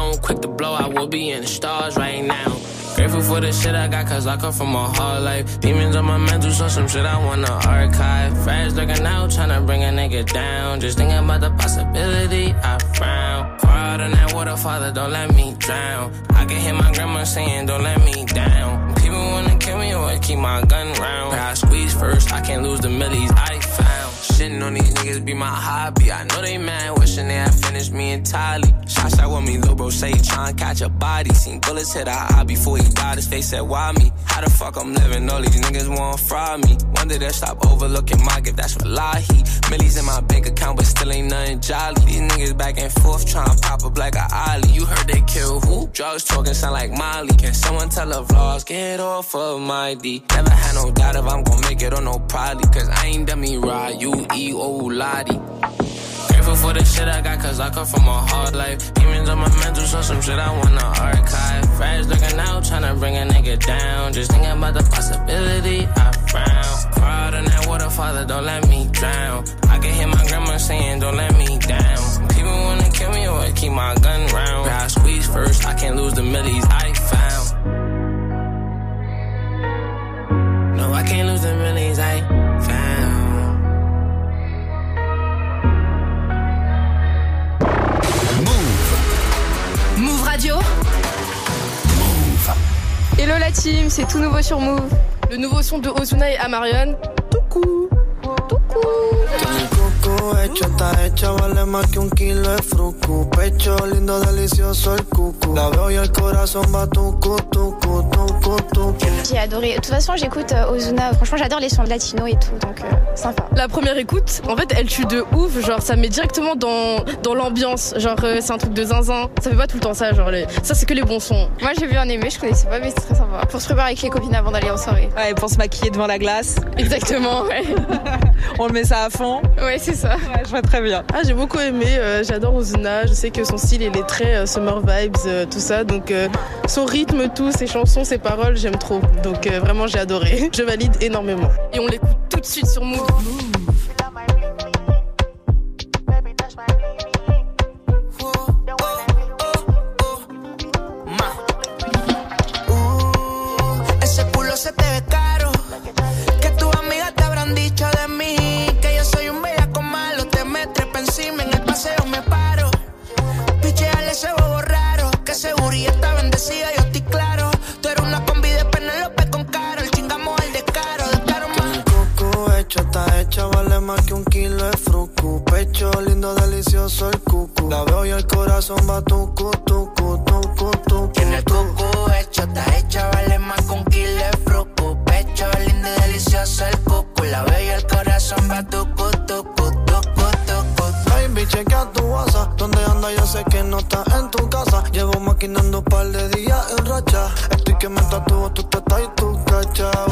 phone quick to blow, I will be in the stars right now. Grateful for the shit I got, cause I come from a hard life. Demons on my mental, so some shit I wanna archive. Fast looking out, tryna bring a nigga down. Just thinking about the possibility, I frown. Cry in that water, father, don't let me drown. I can hear my grandma saying, don't let me down. People wanna kill me, or keep my gun round. I squeeze first, I can't lose the millies I. Shitting on these niggas be my hobby. I know they mad, wishing they had finished me entirely. Shots out with me, little bro say he trying catch a body. Seen bullets hit our eye before he died. His face said, Why me? How the fuck I'm living? All these niggas want fry me. Wonder they stop overlooking my gift, that's Wallahi. Millies in my bank account, but still ain't nothing jolly. These niggas back and forth trying to pop up like a ollie. You heard they kill who? Drugs talking sound like Molly. Can someone tell the vlogs? Get off of my D. Never had no doubt if I'm gonna make it or no probably. Cause I ain't me right. You E O oh, Lottie. Grateful for the shit I got, cause I come from a hard life. Demons on my mental, so some shit I wanna archive. Fast looking out, tryna bring a nigga down. Just thinking about the possibility, I frown. Crowd in that water, father, don't let me drown. I can hear my grandma saying, don't let me down. People wanna kill me or keep my gun round. I squeeze first, I can't lose the millies I found. No, I can't lose the millies I Hello la team, c'est tout nouveau sur Move. Le nouveau son de Ozuna et Amarion. Tout cool. Tout coco hecho, está hecha, vale más que un kilo de fruco. Pecho lindo, delicioso el cucu. La veo y el corazón va tucu, tucu, tucu, tucu. J'ai adoré. De toute façon, j'écoute euh, Ozuna. Franchement, j'adore les sons latino et tout, donc euh, sympa. La première écoute, en fait, elle tue de ouf. Genre, ça met directement dans, dans l'ambiance. Genre, euh, c'est un truc de zinzin. Ça fait pas tout le temps ça. Genre, les... ça, c'est que les bons sons. Moi, j'ai vu un aimé, je connaissais pas, mais c'est très sympa. Pour se préparer avec les copines avant d'aller en soirée. Ouais, pour se maquiller devant la glace. Exactement, ouais. On le met ça à fond. Ouais, c'est ça. Ouais, je vois très bien. Ah, j'ai beaucoup aimé. euh, J'adore Ozuna. Je sais que son style, il est très euh, summer vibes, euh, tout ça. Donc, euh, son rythme, tout, ses chansons, ses paroles, j'aime trop. Donc, euh, vraiment, j'ai adoré. Je valide énormément. Et on l'écoute tout de suite sur Move. Se te más que un kilo de fruco. Pecho lindo, delicioso el cucu. La veo y el corazón va tucu, tucu, tucu, tucu. Tiene el coco hecho, está hecha, vale más con kilo de fruco. Pecho lindo delicioso el cucu. La veo y el corazón va tucu, tucu, tucu, tucu. Baby, chequea tu WhatsApp. ¿Dónde anda? Yo sé que no estás en tu casa. Llevo maquinando un par de días en racha. Estoy que me tatúo, tú te estás y tú cachas.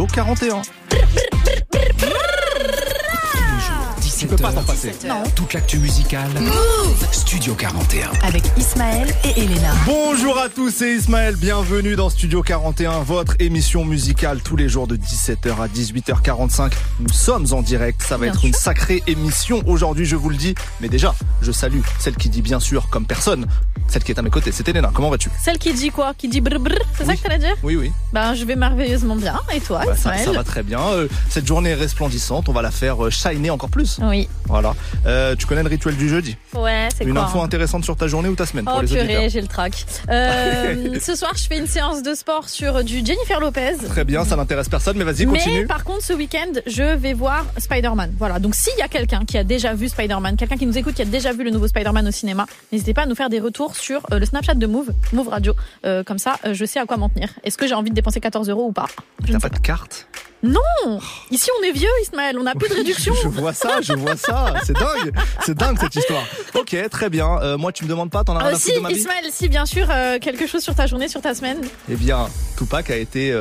Studio 41. Tu peux pas t'en passer. Non. Toute l'actu musicale. Move Studio 41. Avec Ismaël et Elena. Bonjour à tous, c'est Ismaël. Bienvenue dans Studio 41, votre émission musicale tous les jours de 17h à 18h45. Nous sommes en direct. Ça va Bien être sûr. une sacrée émission aujourd'hui, je vous le dis. Mais déjà, je salue celle qui dit bien sûr comme personne, celle qui est à mes côtés. C'est Elena. Comment vas-tu Celle qui dit quoi Qui dit brr brr C'est ça que t'allais dire Oui, oui. Ben, je vais merveilleusement bien. Et toi, Bah, ça, ça va très bien. Euh, cette journée est resplendissante. On va la faire euh, shiner encore plus. Oui. Voilà. Euh, tu connais le rituel du jeudi Ouais, c'est Une quoi info hein intéressante sur ta journée ou ta semaine Oh pour les auditeurs purée, j'ai le trac. Euh, ce soir, je fais une séance de sport sur du Jennifer Lopez. Très bien, ça n'intéresse personne, mais vas-y, Mais continue. par contre, ce week-end, je vais voir Spider-Man. Voilà. Donc, s'il y a quelqu'un qui a déjà vu Spider-Man, quelqu'un qui nous écoute, qui a déjà vu le nouveau Spider-Man au cinéma, n'hésitez pas à nous faire des retours sur euh, le Snapchat de Move, Move Radio. Euh, comme ça, euh, je sais à quoi m'en tenir. Est-ce que j'ai envie de dépenser 14 euros ou pas? T'as sais pas de carte? Non Ici, on est vieux, Ismaël. On n'a plus de réduction. Je vois ça, je vois ça. C'est dingue. C'est dingue cette histoire. Ok, très bien. Euh, moi, tu me demandes pas, t'en as rien Euh, à si, foutre de ma vie Ismaël, si, bien sûr, euh, quelque chose sur ta journée, sur ta semaine. Eh bien, Tupac a été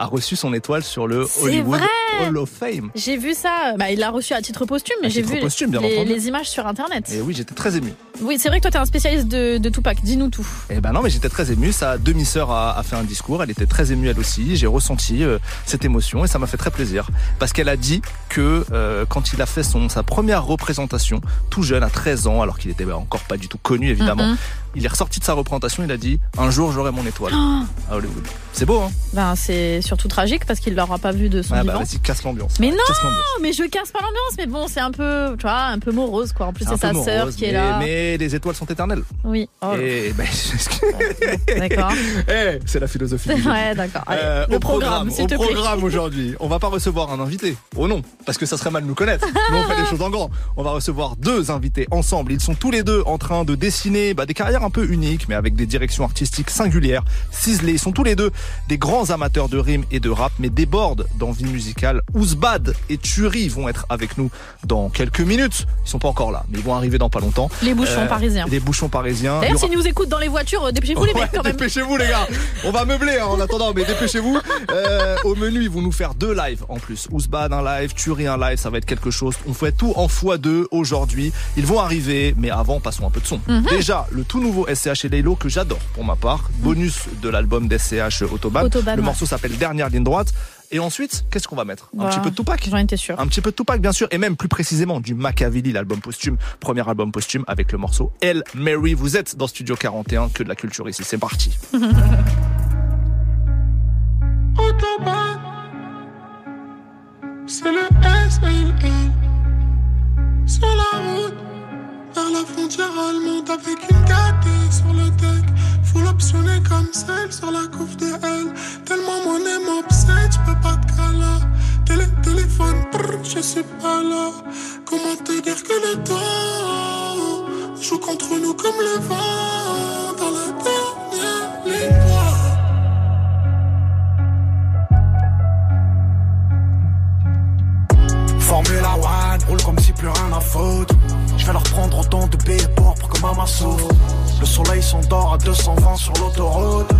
a reçu son étoile sur le Hollywood vrai Hall of Fame. J'ai vu ça. Bah, il l'a reçu à titre posthume, mais À j'ai vu posthume, bien les, les images sur Internet. Et oui, j'étais très ému. Oui, c'est vrai que toi, t'es un spécialiste de, de Tupac. Dis-nous tout. Eh ben non, mais j'étais très ému. Sa demi-sœur a, a fait un discours. Elle était très émue elle aussi. J'ai ressenti euh, cette émotion et ça m'a fait très plaisir parce qu'elle a dit que euh, quand il a fait son sa première représentation, tout jeune, à 13 ans, alors qu'il était encore pas du tout connu évidemment, Mhm. il est ressorti de sa représentation. Il a dit un jour j'aurai mon étoile Oh à Hollywood. C'est beau, hein? Ben, c'est surtout tragique parce qu'il l'aura pas vu de son bah vivant. vas-y, casse l'ambiance. mais Ouais, non, mais je casse pas l'ambiance. Mais bon, c'est un peu, tu vois, un peu morose, quoi. En plus, C'est sa sœur qui est là. mais les étoiles sont éternelles. Oui. Oh, Et ben, D'accord. Eh, c'est la philosophie ouais, d'accord. Euh, au programme, s'il au te plaît. programme aujourd'hui, on va pas recevoir un invité. Oh non, parce que ça serait mal de nous connaître. Nous on fait les choses en grand. On va recevoir deux invités ensemble. Ils sont tous les deux en train de dessiner bah, des carrières un peu uniques, mais avec des directions artistiques singulières, ciselées. Ils sont tous les deux des grands amateurs de rimes et de rap, mais débordent d'envie musicale. Ouzbad et Turi vont être avec nous dans quelques minutes. Ils sont pas encore là, mais ils vont arriver dans pas longtemps. Les bouchons Euh, parisiens. Les bouchons parisiens. D'ailleurs, s'ils nous écoutent dans les voitures, euh, dépêchez-vous les mecs quand même. Dépêchez-vous les gars. On va meubler hein, en attendant, mais dépêchez-vous. Euh, au menu, ils vont nous faire deux lives en plus. Ousbad un live, Turi un live, ça va être quelque chose. On fait tout en x2 aujourd'hui. Ils vont arriver, mais avant, passons un peu de son. Mhm. Déjà, le tout nouveau SCH et Laylo que j'adore pour ma part. Bonus de l'album d'SCH Autobahn. Autobahn, le morceau s'appelle Dernière ligne droite. Et ensuite, qu'est-ce qu'on va mettre Un Voilà. petit peu de Tupac J'en étais sûr. un petit peu de Tupac, bien sûr, et même plus précisément du Machiavelli, l'album posthume, premier album posthume avec le morceau Elle Mary. Vous êtes dans Studio 41, que de la culture ici. C'est parti. Autobahn, c'est le SNL. Sur la route, la frontière allemande, avec une gâtée sur le deck. Full optionné comme celle sur la couve de elle. Tellement mon aime m'obsède, j'peux pas de cala. Télé, téléphone, brr, je suis pas là. Comment te dire que le temps joue contre nous comme le vent dans la dernière ligne droite. Formula One, roule comme si plus rien à foutre. Je vais leur prendre autant de billets pour que maman souffre. Le soleil s'endort à 220 sur l'autoroute.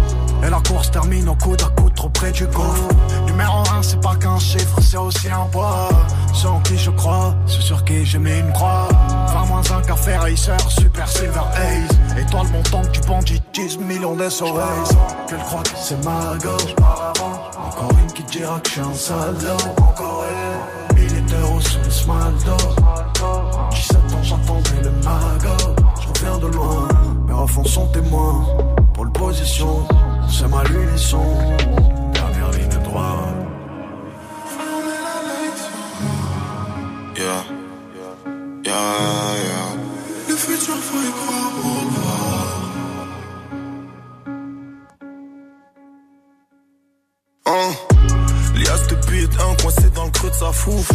Et la course termine au coude à coude trop près du gouffre. Numéro 1, c'est pas qu'un chiffre, c'est aussi un poids. C'est en qui je crois, c'est sur qui j'ai mis une croix. 20 moins un café racer, super silver haze. Étoile montante du banditisme, millions d'SOS. Qu'elle croit que c'est ma gauche. Encore une qui dira que je suis un salaud. Encore une. Milliers d'euros le smaldo. 17 ans, j'attendais le magot. Je reviens de loin, mes refs sont témoins. Pole position, c'est ma lunisson. Dernière ligne droite. Yeah. Yeah, yeah. Le futur, faut y croire coincé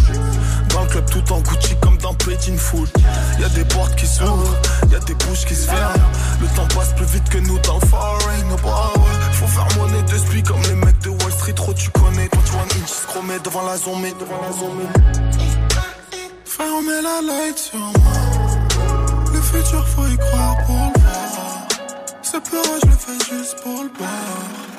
dans le club tout en Gucci comme dans Petit Fool. Y'a des portes qui s'ouvrent, y'a des bouches qui se ferment. Le temps passe plus vite que nous dans le foreign. Bah ouais, faut faire monnaie de spi comme les mecs de Wall Street. Trop tu connais, toi tu vois inch chromé devant la zombie, devant la zombie. Met la light sur moi. Le futur, faut y croire pour le voir. c'est peur, je le fais juste pour le bar.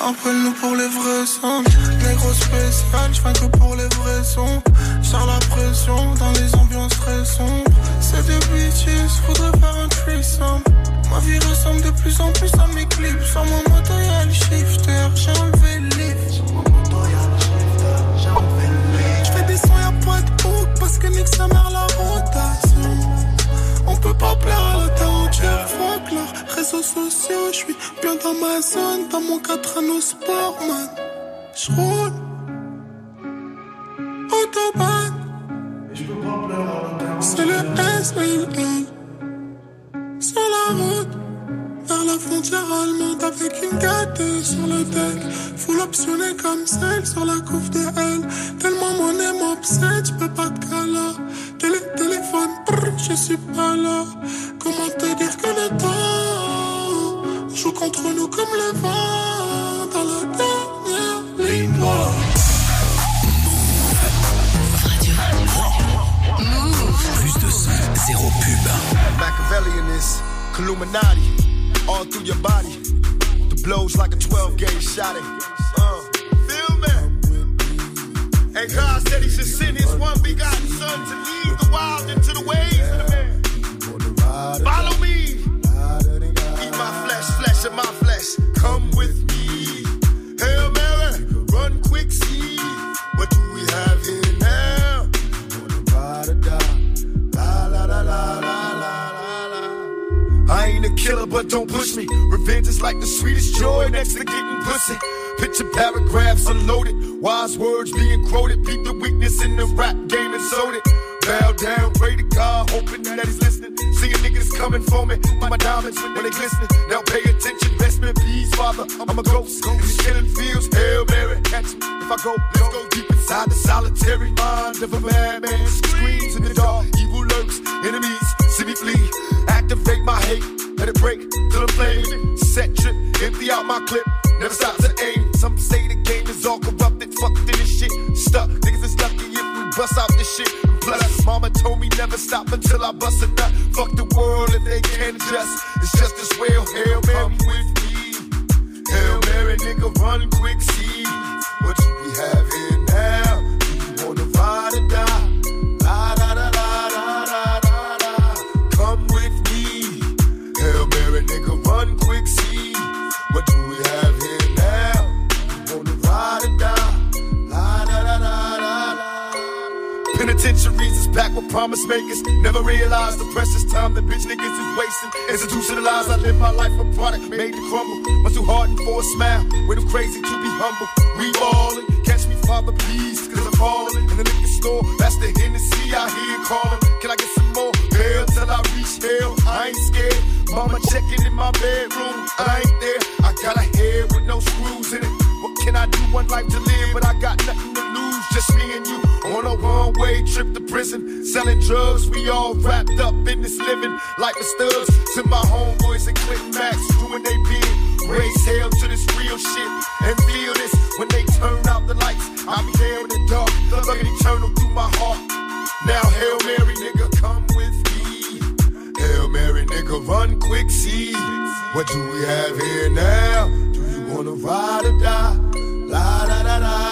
Appelle-nous pour les vrais sons. Négro spécial, je que pour les vrais sons. J'ai la pression dans les ambiances très sombres. C'est des bitches, faudrait faire un threesome. Ma vie ressemble de plus en plus à mes clips. Sur mon moto, y'a le shifter, j'ai enlevé le lift. Je fais des sons, y'a pas de hook parce que nique sa mère la rotation. On peut pas plaire à la entière. Fuck leurs Je suis bien dans ma zone, dans mon 4 anneaux sport, man. J'roule. Autobahn. C'est le SLL. Sur la route. Vers la frontière allemande avec une gâtée sur le deck. Full optionné comme celle sur la couve de L. Tellement mon aime m'obsède, j'peux pas te caler. Télé, téléphone, je suis pas là. Comment te dire que le temps joue contre nous comme le vent dans la dernière ligne noire. Plus de son, zéro pub. Machiavellian is Illuminati all through your body. The blows like a 12 gauge shot. Uh, feel me? And God said He should send His one begotten Son to lead the wild into the ways of the man. Follow me. Eat my flesh. Come with me. Hail Mary, run quick, see. What do we have here now? La la la la la la. I ain't a killer, but don't push me. Revenge is like the sweetest joy next to getting pussy. Picture paragraphs unloaded, wise words being quoted. Beat the weakness in the rap game and sold it. Bow down, pray to God, hoping that he's listening. See Seeing niggas coming for me, with my diamonds when they glistening. Now pay attention, best me, please, Father. I'm a ghost, these killing fields, Hail Mary, catch me. If I go, let's go deep inside the solitary mind of a madman. Screams in the dark, evil lurks, enemies see me flee. Activate my hate, let it break till the flame. Set trip, empty out my clip, never stop to aim. Some say the game is all corrupted, fucked in this shit. Stuck, bust out this shit. And plus, mama told me never stop until I bust a nut. Fuck the world if they can't adjust. It's just as well, Hail Mary. With me. Hail Mary, nigga, run quick, see what do we have Penitentiaries is packed with promise makers. Never realized the precious time that bitch niggas is wasting. Institutionalized, I live my life a product made to crumble. Much too hardened for a smile. Way too crazy to be humble. We ballin', catch me, Father, please, cause I'm falling. In the liquor store, that's the Hennessy I hear calling. Can I get some more? Hell till I reach hell. I ain't scared. Mama checking in my bedroom. I ain't there. I got a head with no screws in it. What can I do? One life to live, but I got nothing to lose. Just me and you on a one way trip to prison. Selling drugs, we all wrapped up in this living. Like the studs to my homeboys and Clint Max doing they bid. Raise hell to this real shit and feel this when they turn out the lights. I'll be there in the dark, looking eternal through my heart. Now, Hail Mary, nigga, come with me. Hail Mary, nigga, run quick, see. What do we have here now? Do you wanna ride or die? La da da da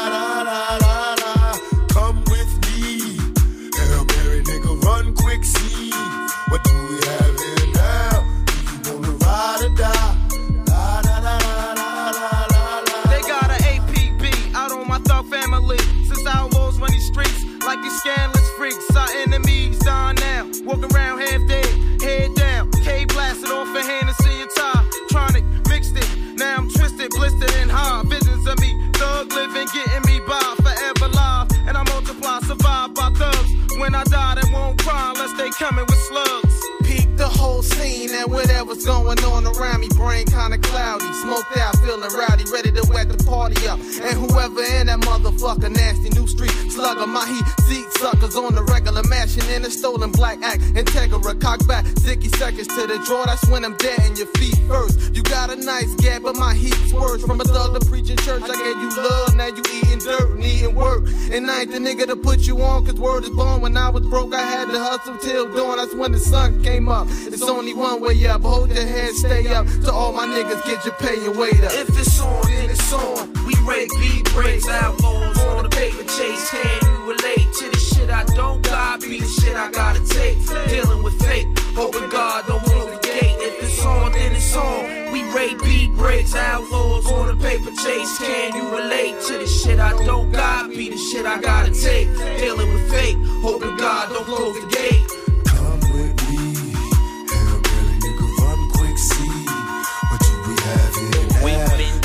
going on around me. Brain kinda cloudy, smoked out, feeling rowdy, ready to wet the party up. And whoever in that motherfucker, nasty new street slugger, my heat seat suckers on the regular, mashing in a stolen black act. Integra, cock back, sticky seconds to the draw. That's when I'm dead in your feet first. You got a nice gap, but my heat's worse. From a thug to preaching church, I gave you love, now you eating dirt, needing work. And I ain't the nigga to put you on, cause word is born. When I was broke, I had to hustle till dawn. That's when the sun came up. It's only one way way up. Hold your head, stay up. To all my niggas, get your pay and wait up. If it's on, then it's on. We rake beat breaks, outlaws on the paper chase. Can you relate to the shit I don't got? Be the shit I gotta take. Dealing with fate, hoping God don't close the gate. If it's on, then it's on. We rake beat breaks, outlaws on the paper chase. Can you relate to the shit I don't got? Be the shit I gotta take. Dealing with fate, hoping God don't close the gate.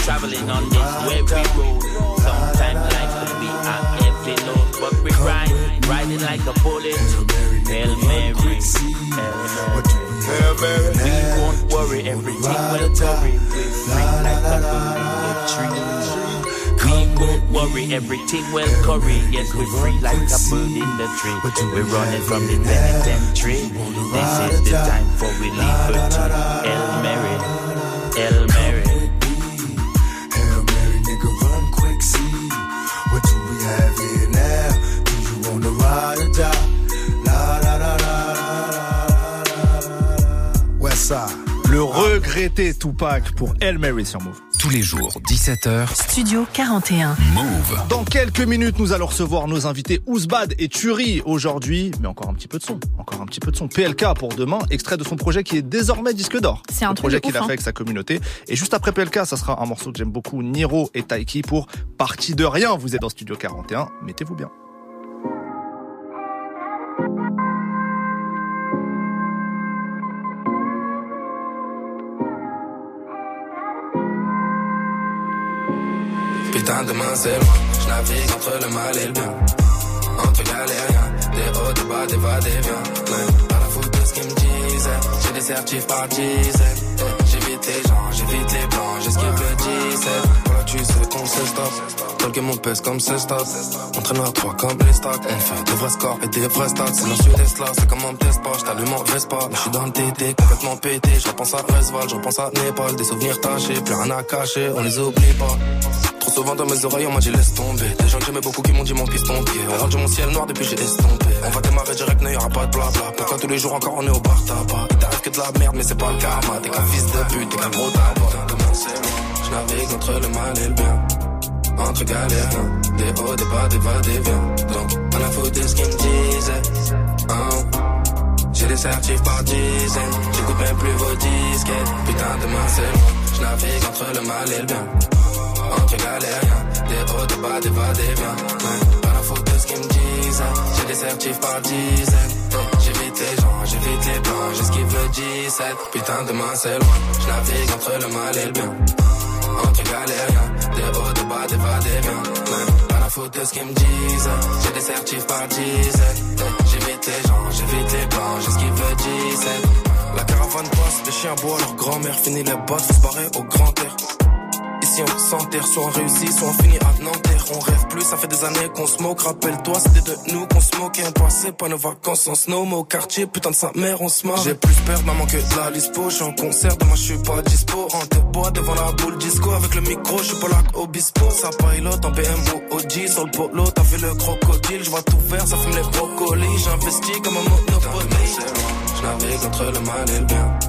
Traveling on this weary road. Sometimes life can be a heavy load, but we ride, riding like a bullet. Hail Mary, Hail Mary. We won't worry, everything will worry. We're free like a bird in the tree. We won't worry, everything will curry. Yes, we're free like a bird in the tree. We're running from the penitentiary. This is the time for we liberty. Hail Mary, Hail Le regretté Tupac pour El Mary sur Move. Tous les jours, 17h. Studio 41. Move. Dans quelques minutes, nous allons recevoir nos invités Ouzbad et Turi aujourd'hui, mais encore un petit peu de son, encore un petit peu de son. PLK pour demain, extrait de son projet qui est désormais disque d'or. C'est un projet qu'il a hein. fait avec sa communauté. Et juste après PLK, ça sera un morceau que j'aime beaucoup, Niro et Taiki pour Partie de rien. Vous êtes dans Studio 41, mettez-vous bien. Putain, demain c'est loin. Je navigue entre le mal et le bien. Entre galériens, des hauts, des bas, des va, des viens. Pas la faute de ce qu'ils me disaient. J'ai des certifs par dizaines. J'évite les gens, j'évite les blancs, j'esquive le 17. Tu sais qu'on se stop. Dans le game, on pèse comme ce stop. Entraîneur à 3 comme les stocks. On fait des vrais scores et des vrais stats. Je suis Tesla, c'est comme on me teste pas. J't'allume en Vespa. Je suis dans le TT, complètement pété. Je repense à Resval, je repense à Népal. Des souvenirs tachés, plus rien à cacher, on les oublie pas. Trop souvent dans mes oreilles, on m'a dit laisse tomber. Des gens que j'aimais beaucoup qui m'ont dit mon piston pied. On rendu mon ciel noir depuis j'ai estompé. On va démarrer direct, n'y aura pas de blabla. Pourquoi tous les jours encore on est au bar tabac? Il t'arrive que de la merde, mais c'est pas le karma. T'es qu'un fils de pute, t'es qu'un gros tabac. Je navigue entre le mal et le bien. Entre galériens, des hauts, des bas, des va, des viens. Donc, on a foutu de ce qu'ils me disaient. Hein. J'ai des certifs par dizaines, j'écoute même plus vos disquettes. Putain, demain c'est loin, je navigue entre le mal et le bien. Entre galériens, des hauts, des bas, des va, des viens. Pas la faute de ce qu'ils me disent. J'ai des certifs par dizaines. J'évite les gens, j'évite les blancs, j'esquive le 17. Putain, demain c'est loin, je navigue entre le mal et le bien. Entre galériens, des hauts, des bas, des va, des viens. Ouais, pas la faute de ce qu'ils me disent. J'ai des certifs par dizaines. Ouais, J'évite les gens, j'évite les blancs, j'esquive le 17. La caravane passe, les chiens boivent leur grand-mère. Fini les bottes, se barrer au grand air. Ici on s'enterre, soit on réussit, soit on finit à Nanterre. On rêve plus, ça fait des années qu'on se moque. Rappelle-toi, c'était de nous qu'on se moquait. On passait pas nos vacances en snow, mais au quartier, putain de sa mère, on se marre. J'ai plus peur maman que de la lispo. Je suis en concert, demain je suis pas dispo. En te bois devant la boule disco. Avec le micro, je suis pas là qu'Obispo. Ça pilote en BM ou OG. Sur le polo, t'as vu le crocodile. Je vois tout vert, ça fume les brocolis. J'investis comme un monopoly. Je navigue entre le mal et le bien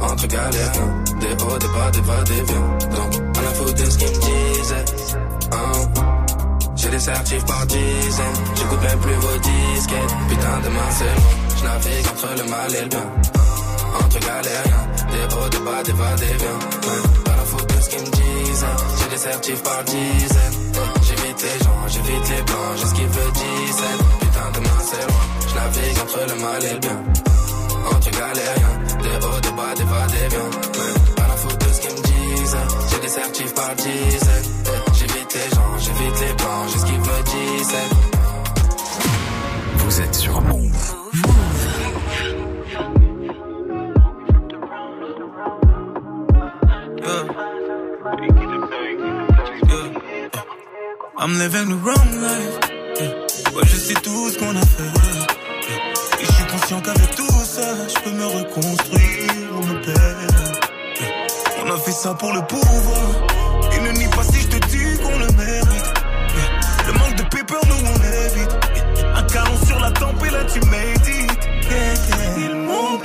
entre galériens, des hauts, des bas, des va, des viens. Donc, on a foutu de ce qu'ils me disaient. Hein? J'ai des certifs par dizaines, j'écoute même plus vos disquettes. Putain, demain c'est loin, je navigue entre le mal et le bien. Entre galériens, des hauts, des bas, des va, des viens. Pas la faute de ce qu'ils me disent. J'ai des certifs par dizaines. J'évite les gens, j'évite les blancs, j'esquive le 17. Putain, demain c'est loin, je navigue entre le mal et le bien. Entre galériens, des hauts, des bas, des va, des viens. J'ai des certifs par dizaines. Ouais, J'évite les gens, j'évite les blancs, j'esquive le 17. Vous êtes sur Move. I'm living the wrong life. Yeah. Ouais, je sais tout ce qu'on a fait. Yeah. Et je suis conscient qu'avec tout ça, je peux me reconstruire ça pour le pouvoir. Et ne nie pas si je te dis qu'on le mérite. Le manque de paper, nous on évite. Un canon sur la tempe et là tu médites. Ils m'ont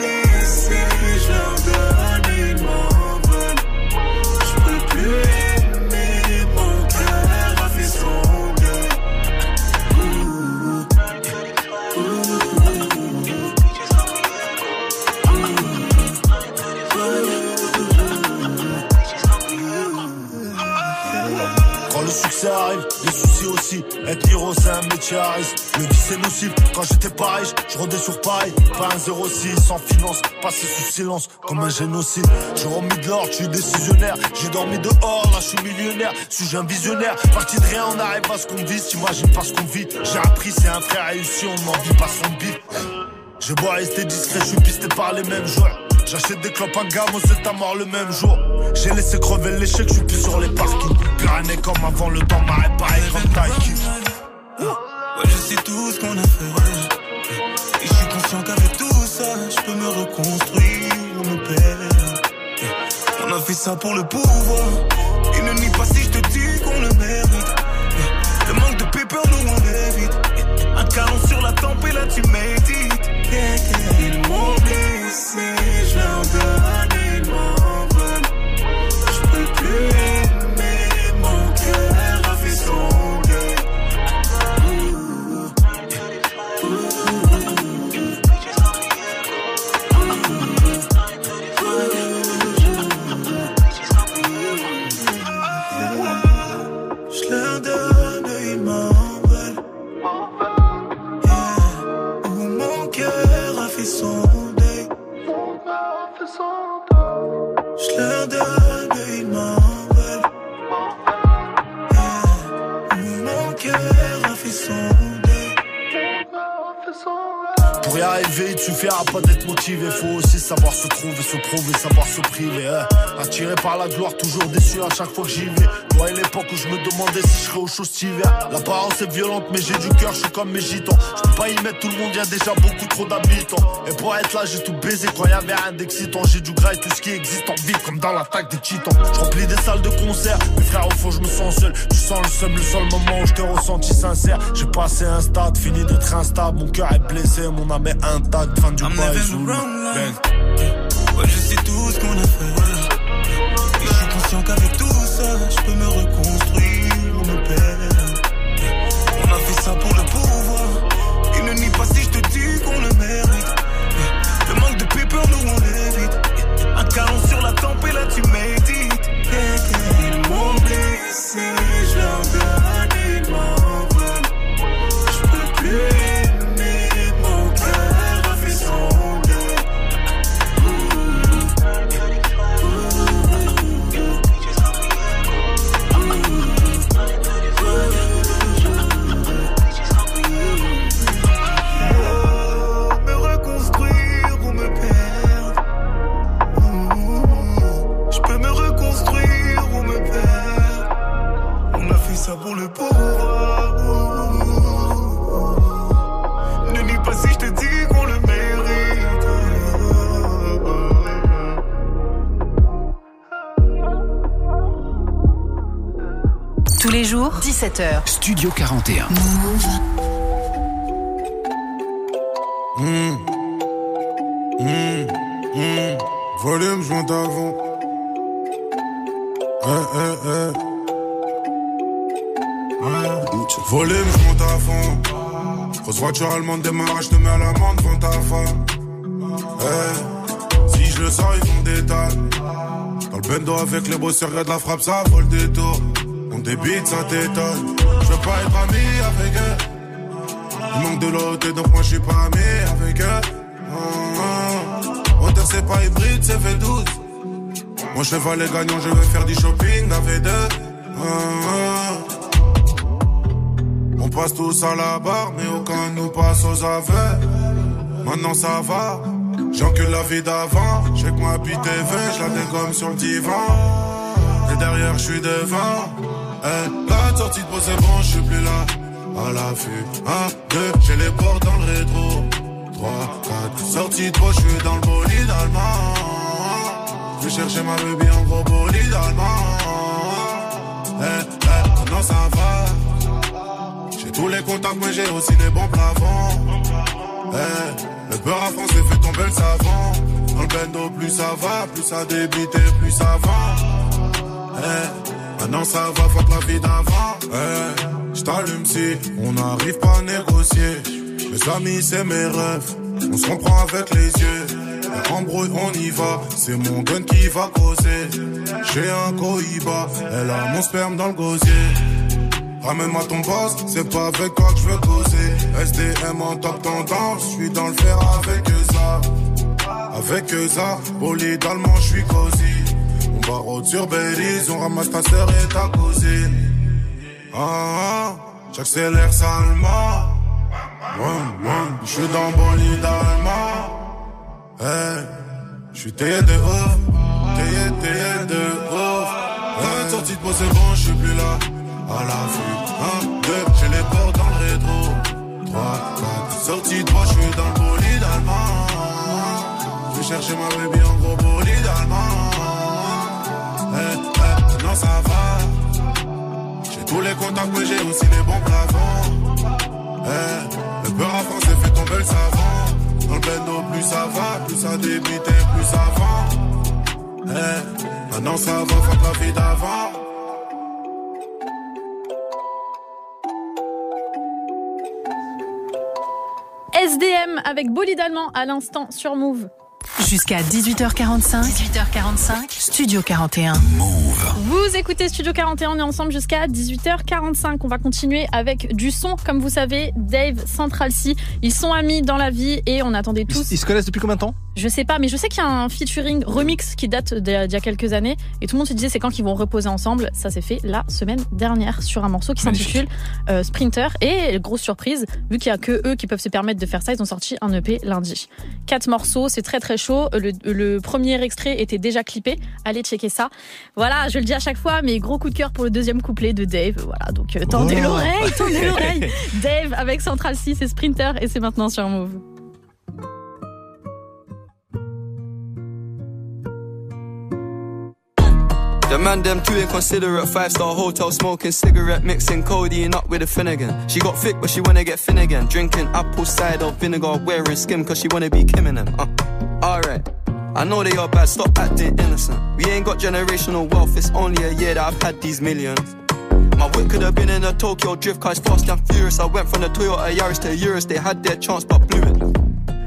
c'est un métier à risque. Le vice c'est nocif. Quand j'étais pas riche, je rodais sur Paris. Pas un 06 sans finance, passé sous silence comme un génocide. J'ai remis de l'or, je suis décisionnaire. J'ai dormi dehors, là je suis millionnaire. Suis-je un visionnaire? Parti de rien, on arrive à ce qu'on vise. T'imagines pas ce qu'on vit. J'ai appris, c'est un frère réussi, on n'en vit pas son bip. J'ai beau rester discret, je suis pisté par les mêmes joueurs. J'achète des clopes à gamme, c'est à mort le même jour. J'ai laissé crever l'échec, je suis plus sur les parkings. Plus comme avant, le temps m'a réparé comme Taiki. Sais tout ce qu'on a fait. Et je suis conscient qu'avec tout ça, je peux me reconstruire ou me. On a fait ça pour le pouvoir. Et ne nie pas si je te dis qu'on le mérite. Le manque de paper, nous on l'évite. Un canon sur la tempe et là tu médites. Ils m'ont blessé, se trouver, savoir se priver. hein. Attiré par la gloire, toujours déçu à chaque fois que j'y vais. Moi, et l'époque où je me demandais si je serais au chaud cet hiver. L'apparence est violente, mais j'ai du cœur, je suis comme mes gitans. Je peux pas y mettre tout le monde, y a déjà beaucoup trop d'habitants. Et pour être là, j'ai tout baisé quand y avait rien d'excitant. J'ai du gras et tout ce qui existe en vie, comme dans l'attaque des titans. Je remplis des salles de concert, mes frères, au fond, je me sens seul. Tu sens le seul, le seul moment où je t'ai ressenti sincère. J'ai passé un stade, fini d'être instable. Mon cœur est blessé, mon âme est intacte. Fin du I'm 17h. Studio 41. Mmh. Mmh. Mmh. Volume, je monte avant. Eh, eh, eh. Volume, je monte à fond. Grosse voiture allemande démarrage, je te mets à l'amende devant ta femme. Eh. Si je le sens, ils font des tas. Dans le bendo avec les bosseurs, de la frappe, ça vole des tours. On débite, ça t'étonne. Je veux pas être ami avec eux. Il manque de l'autre, donc moi je suis pas ami avec eux. Hauteur c'est pas hybride, c'est fait 12 Mon cheval est gagnant, je vais faire du shopping avec deux. On passe tous à la barre, mais aucun nous passe aux aveux. Maintenant ça va, j'encule la vie d'avant. J'ai que est vain, je la dégomme sur le divan. Et derrière, je suis devant. Eh, la sortie de c'est bon, je suis plus là. À l'affût, 1, 2, j'ai les portes dans le rétro. 3, 4, sortie de je suis dans le bolide allemand. Je vais chercher ma baby en gros bolide allemand. Eh, eh, maintenant ça va. J'ai tous les contacts, mais j'ai aussi les bons plafonds. Eh, le beurre à France fait tomber le savon. Dans le bendo, plus ça va, plus ça débite et plus ça va. Eh, maintenant ça va, fuck la vie d'avant. Eh, j't'allume si on n'arrive pas à négocier. Mes amis, c'est mes rêves. On se comprend avec les yeux. Et embrouille, on y va. C'est mon gun qui va causer. J'ai un cohiba. Elle a mon sperme dans le gosier. Ramène-moi ton poste, c'est pas avec toi que je veux causer. SDM en top tendance, je suis dans le fer avec ça. Avec ça, bolide allemand, je suis cosy. Road sur Belize, on ramasse ta sœur et ta cousine. Ah, j'accélère salement. Je suis dans bolide allemand. Hey, je suis taillé de ouf, taillé, taillé de ouf. Hey, sortie de peau, c'est bon, je suis plus là. À la vue, 1, 2, j'ai les portes dans le rétro. 3, 4, sortie de moi, je suis dans le bolide allemand. Je vais chercher ma baby en gros bolide allemand. Hey, hey, non, ça va. J'ai tous les contacts, mais j'ai aussi les bons plafonds. Hey, le beurre à français fait tomber le savant. Dans le bendo, plus ça va, plus ça débite plus ça vend. Maintenant ça va, fuck la vie d'avant. SDM avec Bolide Allemand à l'instant sur Move. Jusqu'à 18h45. 18h45. Studio 41. Vous écoutez Studio 41, on est ensemble jusqu'à 18h45. On va continuer avec du son. Comme vous savez, Dave, Central C, ils sont amis dans la vie et on attendait tous. Ils se connaissent depuis combien de temps? Je sais pas, mais je sais qu'il y a un featuring remix qui date d'il y a quelques années et tout le monde se disait c'est quand qu'ils vont reposer ensemble. Ça s'est fait la semaine dernière sur un morceau qui s'intitule euh, Sprinter et grosse surprise, vu qu'il y a que eux qui peuvent se permettre de faire ça, ils ont sorti un EP lundi. Quatre morceaux, c'est très très chaud. Le, le premier extrait était déjà clippé. Allez checker ça. Voilà, je le dis à chaque fois, mais gros coup de cœur pour le deuxième couplet de Dave. Voilà, donc euh, tendez Oh. l'oreille, tendez l'oreille. Dave avec Central 6 et Sprinter et c'est maintenant sur Move. The man them too inconsiderate, five star hotel smoking cigarette, mixing codeine up with a Finnegan. She got thick, but she wanna get thin again. Drinking apple cider vinegar, wearing skim, cause she wanna be Kim in them. Uh, alright. I know they are bad, stop acting innocent. We ain't got generational wealth, it's only a year that I've had these millions. My whip could have been in a Tokyo drift car, it's fast and furious. I went from the Toyota Yaris to Urus, they had their chance but blew it.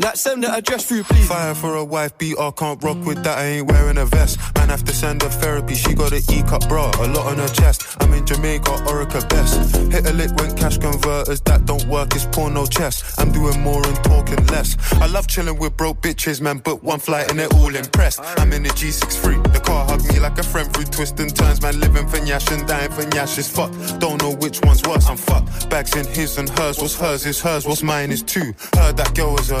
Like send the address through, please. Fire for a wife beater, can't rock with that, I ain't wearing a vest. Man, have to send her therapy, she got an E cup bra, a lot on her chest. I'm in Jamaica, Orica best. Hit a lick when cash converters, that don't work, it's porno chess. I'm doing more and talking less. I love chilling with broke bitches, man, but one flight and they're all impressed. I'm in the G63, the car hugged me like a friend through twists and turns, man, living for Nyash and dying for Nyash is fucked. Don't know which one's worse, I'm fucked. Bags in his and hers, what's hers is hers, what's mine is two. Heard that girl was a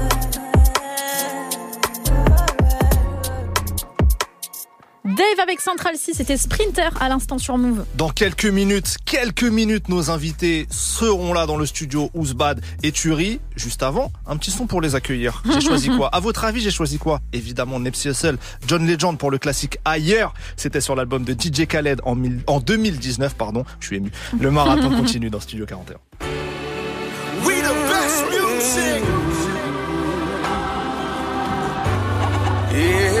Dave avec Central C, c'était Sprinter à l'instant sur Move. Dans quelques minutes, quelques minutes, nos invités seront là dans le studio Ouzbad et Turi. Juste avant, un petit son pour les accueillir. J'ai choisi quoi? À votre avis, j'ai choisi quoi? Évidemment, Nipsey Hussle, John Legend pour le classique Ailleurs. C'était sur l'album de DJ Khaled en, mille- en 2019, pardon. Je suis ému. Le marathon continue dans Studio 41. We the best music. Yeah.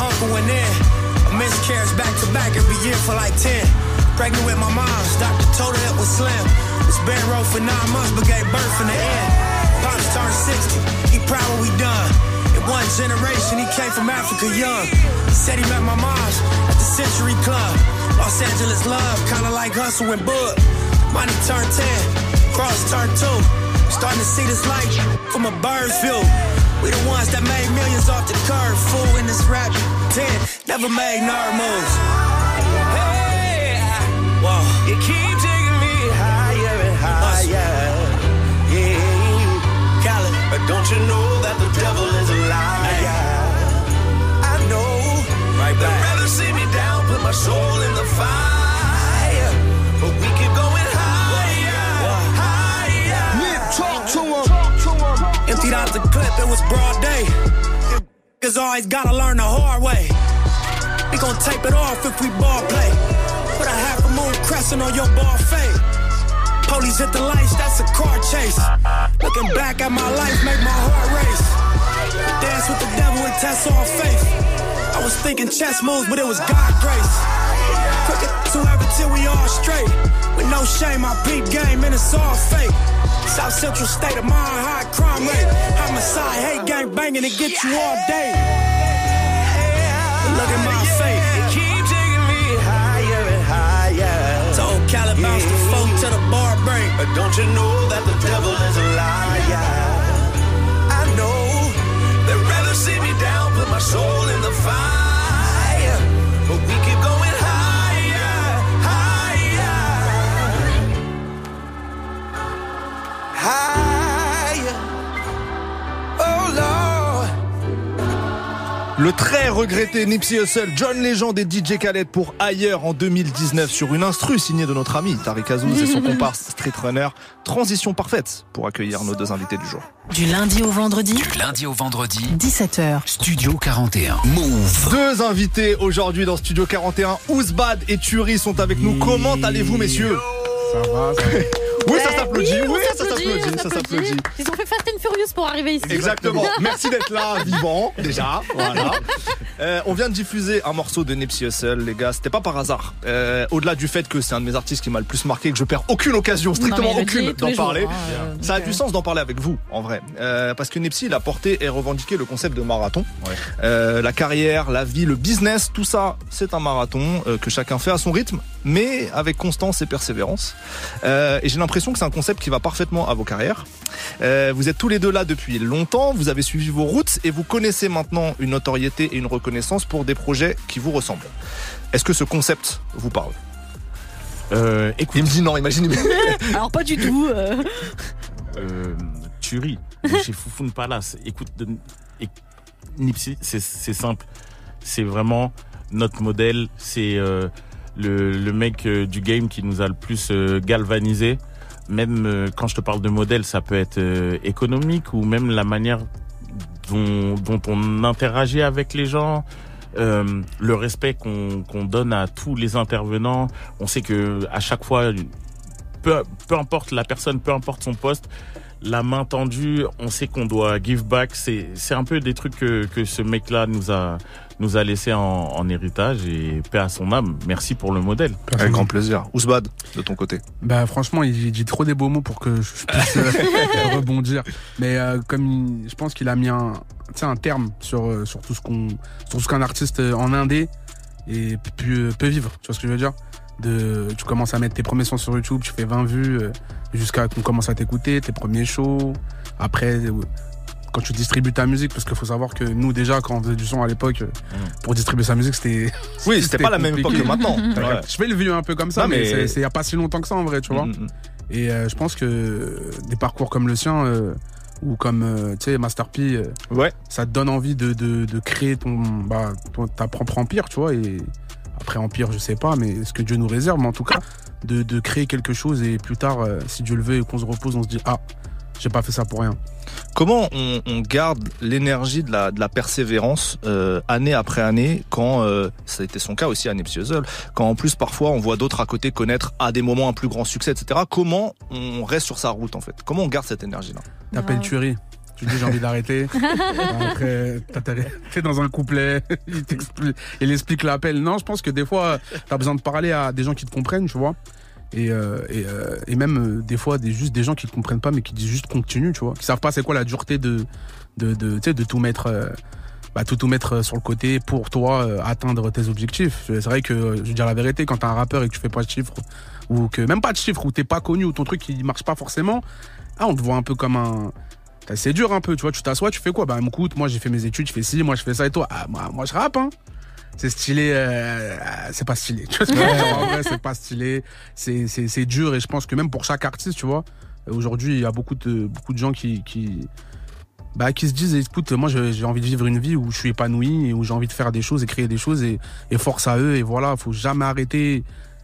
Miscarriage back to back every year for like 10. Pregnant with my mom's, doctor told her it was slim. Was bed row for nine months, but gave birth in the end. Pops turned 60, he proud we done. In one generation, he came from Africa young. He Said he met my mom's at the Century Club. Los Angeles love, kinda like Hustle and Bud. Money turned 10, Cross turned 2. Starting to see this light from a bird's view. We the ones that made millions off the curve. Fool in this rap. 10, never made nerd moves. Hey, Whoa. you keep taking me higher and higher. Yeah, Khaled, but don't you know that the devil is a liar? I know. Right back. They'd rather see me down, put my soul in the fire. Emptied out the clip, it was broad day. Cause always gotta learn the hard way. We gon' tape it off if we ball play. Put a half a moon crescent on your ball fade. Police hit the lights, that's a car chase. Looking back at my life, make my heart race. Dance with the devil and test all faith. I was thinking chess moves, but it was God grace. Whoever till we all straight. With no shame, I peep game and it's all fake. South Central state of mind, high crime rate. Homicide, hate gang banging to get you all day. Look at my fate. Keep taking me higher and higher. Told Cali bounce the phone to the bar break. But don't you know that the devil is a liar? I know they'd rather see me down, put my soul in the fire. But we keep going Le très regretté Nipsey Hussle, John Legend et DJ Khaled pour Ailleurs en 2019 sur une instru signée de notre ami Tariq Azouz et son comparse Street Runner. Transition parfaite pour accueillir nos deux invités du jour. Du lundi au vendredi, Du lundi au vendredi, 17h. Studio 41. Move. Deux invités aujourd'hui dans Studio 41, Ouzbad et Turi sont avec nous. Comment allez-vous messieurs? Ça va, Oui, ça s'applaudit, oui, ça s'applaudit, ça s'applaudit. Ils ont fait Fast and Furious pour arriver ici. Exactement. Merci d'être là, vivant, déjà. Voilà. Euh, on vient de diffuser un morceau de Nipsey Hussle, les gars. C'était pas par hasard. Euh, Au-delà du fait que c'est un de mes artistes qui m'a le plus marqué, que je perds aucune occasion, strictement Non, aucune, d'en jours, parler. hein, euh, Ça a du euh. sens d'en parler avec vous, en vrai. Euh, parce que Nipsey, il a porté et revendiqué le concept de marathon. Euh, la carrière, la vie, le business, tout ça, c'est un marathon euh, que chacun fait à son rythme, mais avec constance et persévérance. Euh, et j'ai l'impression que c'est un concept qui va parfaitement à vos carrières. Euh, vous êtes tous les deux là depuis longtemps, vous avez suivi vos routes et vous connaissez maintenant une notoriété et une reconnaissance pour des projets qui vous ressemblent. Est-ce que ce concept vous parle? Euh, écoute. Il me dit non, imagine. Alors pas du tout. euh. euh, Turi, de chez Foufoune Palace. Écoute, Nipsey, c'est simple. C'est vraiment notre modèle. C'est euh, le, le mec euh, du game qui nous a le plus euh, galvanisé. Même euh, quand je te parle de modèle, ça peut être euh, économique ou même la manière dont, on interagit avec les gens. Euh, le respect qu'on donne à tous les intervenants. On sait que à chaque fois, peu, peu importe la personne, peu importe son poste, la main tendue, on sait qu'on doit give back. C'est c'est un peu des trucs que, que ce mec-là nous a nous a laissé en, en héritage et paix à son âme. Merci pour le modèle. Avec grand plaisir. Ousbad, de ton côté. Bah franchement, il dit trop des beaux mots pour que je puisse euh, rebondir. Mais euh, comme il- je pense qu'il a mis un, tu sais, un terme sur euh, sur tout ce qu'on sur tout ce qu'un artiste en indé et peut, peut vivre. Tu vois ce que je veux dire? De tu commences à mettre tes premiers sons sur YouTube, tu fais 20 vues euh, jusqu'à qu'on commence à t'écouter, tes premiers shows. Après euh, quand tu distribues ta musique, parce qu'il faut savoir que nous déjà quand on faisait du son à l'époque, euh, pour distribuer sa musique c'était Oui, c'était pas la même époque que maintenant. Ouais. Je fais le vieux un peu comme ça, Non, mais, mais- c'est- il y a pas si longtemps que ça en vrai, tu vois. Mm, mm, mm. Et euh, je pense que des parcours comme le sien euh, ou comme euh, tu sais Master P, euh, ouais. ça te donne envie de, de, de créer ton, bah, ton- ta propre empire, tu vois. Et après empire, je sais pas, mais ce que Dieu nous réserve, mais en tout cas, de, de créer quelque chose et plus tard, euh, si Dieu le veut et qu'on se repose, on se dit ah, j'ai pas fait ça pour rien. Comment on, on garde l'énergie de la, de la persévérance euh, année après année quand euh, ça a été son cas aussi à Hussle, quand en plus parfois on voit d'autres à côté connaître à des moments un plus grand succès, etc. Comment on reste sur sa route en fait? Comment on garde cette énergie là T'appelles tuerie. Tu dis j'ai envie d'arrêter. Après, t'es dans un couplet, il, t'explique- il explique l'appel. Non, je pense que des fois, t'as besoin de parler à des gens qui te comprennent, tu vois. Et, euh, euh, et même euh, des fois, des, juste des gens qui te comprennent pas, mais qui disent juste continue, tu vois. Qui savent pas c'est quoi la dureté de, de, de, de tout mettre. bah, tout, tout mettre sur le côté pour toi atteindre tes objectifs. C'est vrai que, je veux dire la vérité, quand t'es un rappeur et que tu fais pas de chiffres, ou que même pas de chiffres, ou t'es pas connu, ou ton truc il marche pas forcément, ah, on te voit un peu comme un. C'est dur un peu, tu vois, tu t'assois, tu fais quoi? Bah écoute, moi j'ai fait mes études, je fais ci, moi je fais ça et toi? Ah, moi, moi je rappe, hein. C'est stylé, euh, c'est pas stylé. Tu vois ce que je veux dire En vrai, c'est pas stylé. C'est, c'est, c'est dur et je pense que même pour chaque artiste, tu vois, euh, aujourd'hui il y a beaucoup de, beaucoup de gens qui, qui, bah, qui se disent, écoute, moi j'ai envie de vivre une vie où je suis épanoui et où j'ai envie de faire des choses et créer des choses et, et force à eux et voilà, faut jamais arrêter.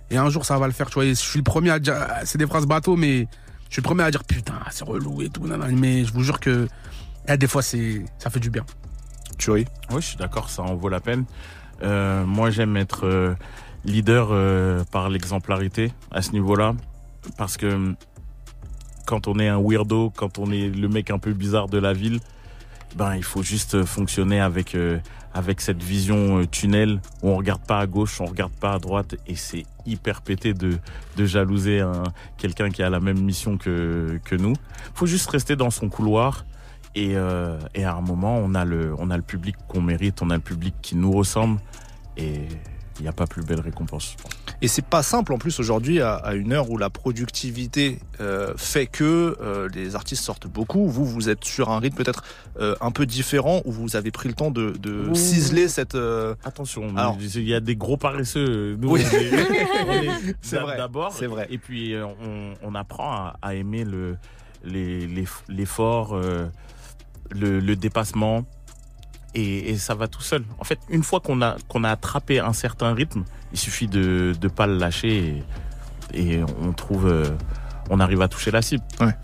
Et un jour ça va le faire, tu vois. Et je suis le premier à dire, c'est des phrases bateau, mais je suis le premier à dire putain, c'est relou et tout, nanana. mais je vous jure que eh, des fois c'est, ça fait du bien. Tu ris? Oui, je suis d'accord, ça en vaut la peine. Euh, moi, j'aime être euh, leader euh, par l'exemplarité à ce niveau-là, parce que hum, quand on est un weirdo, quand on est le mec un peu bizarre de la ville, ben il faut juste fonctionner avec avec cette vision tunnel où on regarde pas à gauche, on regarde pas à droite, et c'est hyper pété de de jalouser un quelqu'un qui a la même mission que que nous. Faut juste rester dans son couloir. Et, euh, et à un moment, on a le, on a le public qu'on mérite, on a le public qui nous ressemble, et il n'y a pas plus belle récompense. Et c'est pas simple en plus aujourd'hui à, à une heure où la productivité euh, fait que euh, les artistes sortent beaucoup. Vous, vous êtes sur un rythme peut-être euh, un peu différent où vous avez pris le temps de, ciseler cette. euh, Attention, Alors, il y a des gros paresseux. Nous, Oui. on est- on est C'est vrai, D'abord, c'est vrai. Et puis on, on apprend à, à aimer le, les- les- l'effort, le, le dépassement, et, et ça va tout seul. En fait, une fois qu'on a qu'on a attrapé un certain rythme, il suffit de de pas le lâcher, et, et on trouve, euh, on arrive à toucher la cible. Ouais.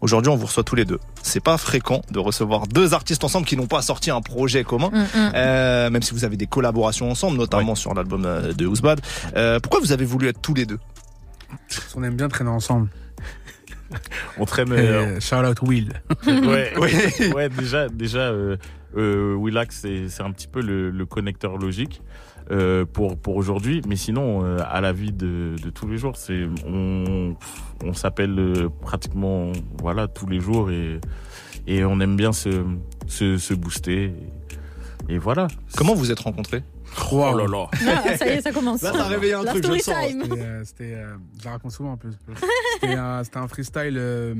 Aujourd'hui, on vous reçoit tous les deux. C'est pas fréquent de recevoir deux artistes ensemble qui n'ont pas sorti un projet commun, Mm, mm. Euh, même si vous avez des collaborations ensemble, notamment sur l'album euh, de Ousbad. Euh, pourquoi vous avez voulu être tous les deux? On aime bien traîner ensemble. On traîne. Euh, shout out Will. ouais, ouais, ouais, déjà, déjà, euh, euh, Willax, c'est un petit peu le, le connecteur logique euh, pour pour aujourd'hui, mais sinon, euh, à la vie de, de tous les jours, c'est on on s'appelle pratiquement voilà tous les jours et et on aime bien se se, se booster et, et voilà. Comment vous êtes rencontrés? Oh là là. Ça y est, ça commence. Là, t'as réveillé un La truc, je le sens. time. C'était, euh, C'était, euh, je la raconte souvent un peu. C'était un, freestyle euh,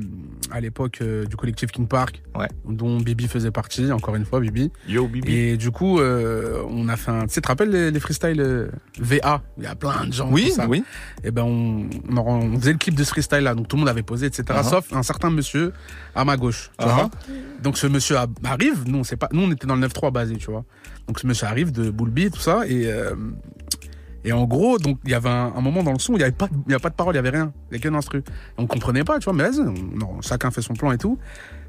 à l'époque euh, du collectif King Park, dont Bibi faisait partie, encore une fois Bibi. Yo Bibi. Et du coup, euh, on a fait un. Tu sais, tu te rappelles les, les freestyles euh, VA Il y a plein de gens. Oui, ça. oui. Et ben, on, on, faisait le clip de ce freestyle-là, donc tout le monde avait posé, etc. Uh-huh. Sauf un certain monsieur à ma gauche. Tu Uh-huh. vois donc ce monsieur arrive, nous on sait pas, nous on était dans le 9-3 basé, tu vois. Donc ce monsieur arrive de Boulby, tout ça, et euh, et en gros, donc il y avait un, un moment dans le son, où il y avait pas, de- il y a pas de parole, il y avait rien, il y a qu'un instru. On comprenait pas, tu vois, mais vas-y, chacun fait son plan et tout.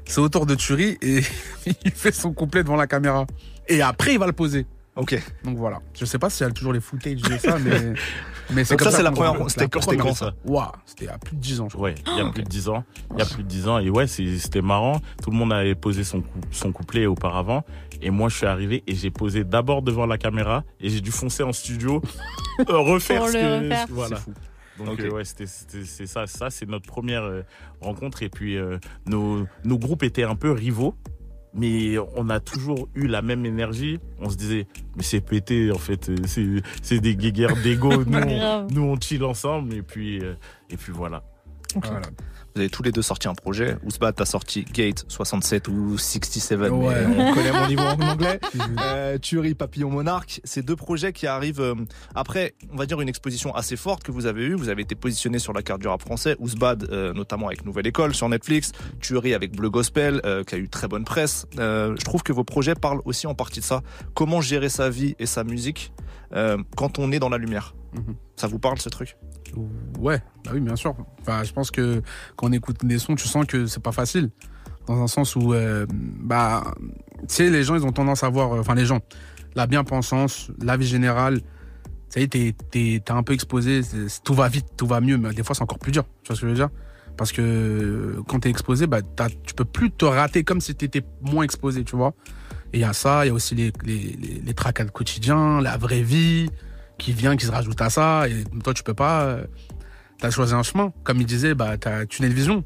C'est au tour de Thury et il fait son couplet devant la caméra. Et après il va le poser. Ok. Donc voilà. Je sais pas s'il y a toujours les footage de ça, mais mais c'est Donc comme ça, c'est la première- c'était quand- c'était quand, ça Waouh, c'était il y a plus de 10 ans, je crois. Ouais, il y a plus de 10 ans. Il y a plus de 10 ans. Et ouais, c'était marrant. Tout le monde avait posé son, coup- son couplet auparavant. Et moi, je suis arrivé et j'ai posé d'abord devant la caméra et j'ai dû foncer en studio, euh, refaire Pour ce le que. refaire. Voilà. Fou. Donc Ok. euh, ouais, c'était c'était- c'est ça. Ça, c'est notre première euh, rencontre. Et puis, euh, nos, nos groupes étaient un peu rivaux. Mais on a toujours eu la même énergie. On se disait, mais c'est pété en fait. C'est c'est des guéguerres d'ego. nous, nous, on chill ensemble. Et puis, et puis voilà. Voilà. Vous avez tous les deux sorti un projet. Ousbad, t'as sorti Gate 67 ou 67, Ouais. mais on connaît mon niveau en anglais. Euh, Thury, Papillon Monarque. Ces deux projets qui arrivent euh, après, on va dire, une exposition assez forte que vous avez eue. Vous avez été positionné sur la carte du rap français. Ousbad, euh, notamment avec Nouvelle École sur Netflix. Thury avec Bleu Gospel, euh, qui a eu très bonne presse. Euh, je trouve que vos projets parlent aussi en partie de ça. Comment gérer sa vie et sa musique euh, quand on est dans la lumière? Mhm. Ça vous parle ce truc? Ouais, bah oui, bien sûr. Enfin, je pense que quand on écoute des sons, tu sens que c'est pas facile. Dans un sens où, euh, bah, tu sais, les gens, ils ont tendance à voir, euh, enfin, les gens, la bien-pensance, la vie générale, ça y est, t'es, un peu exposé, tout va vite, tout va mieux, mais des fois, c'est encore plus dur. Tu vois ce que je veux dire? Parce que euh, quand t'es exposé, bah, tu peux plus te rater comme si t'étais moins exposé, tu vois? Et il y a ça, il y a aussi les, les, les, les tracas de quotidien, la vraie vie qui vient, qui se rajoute à ça. Et toi, tu peux pas. euh, T'as choisi un chemin. Comme il disait, bah, t'as tunnel de vision.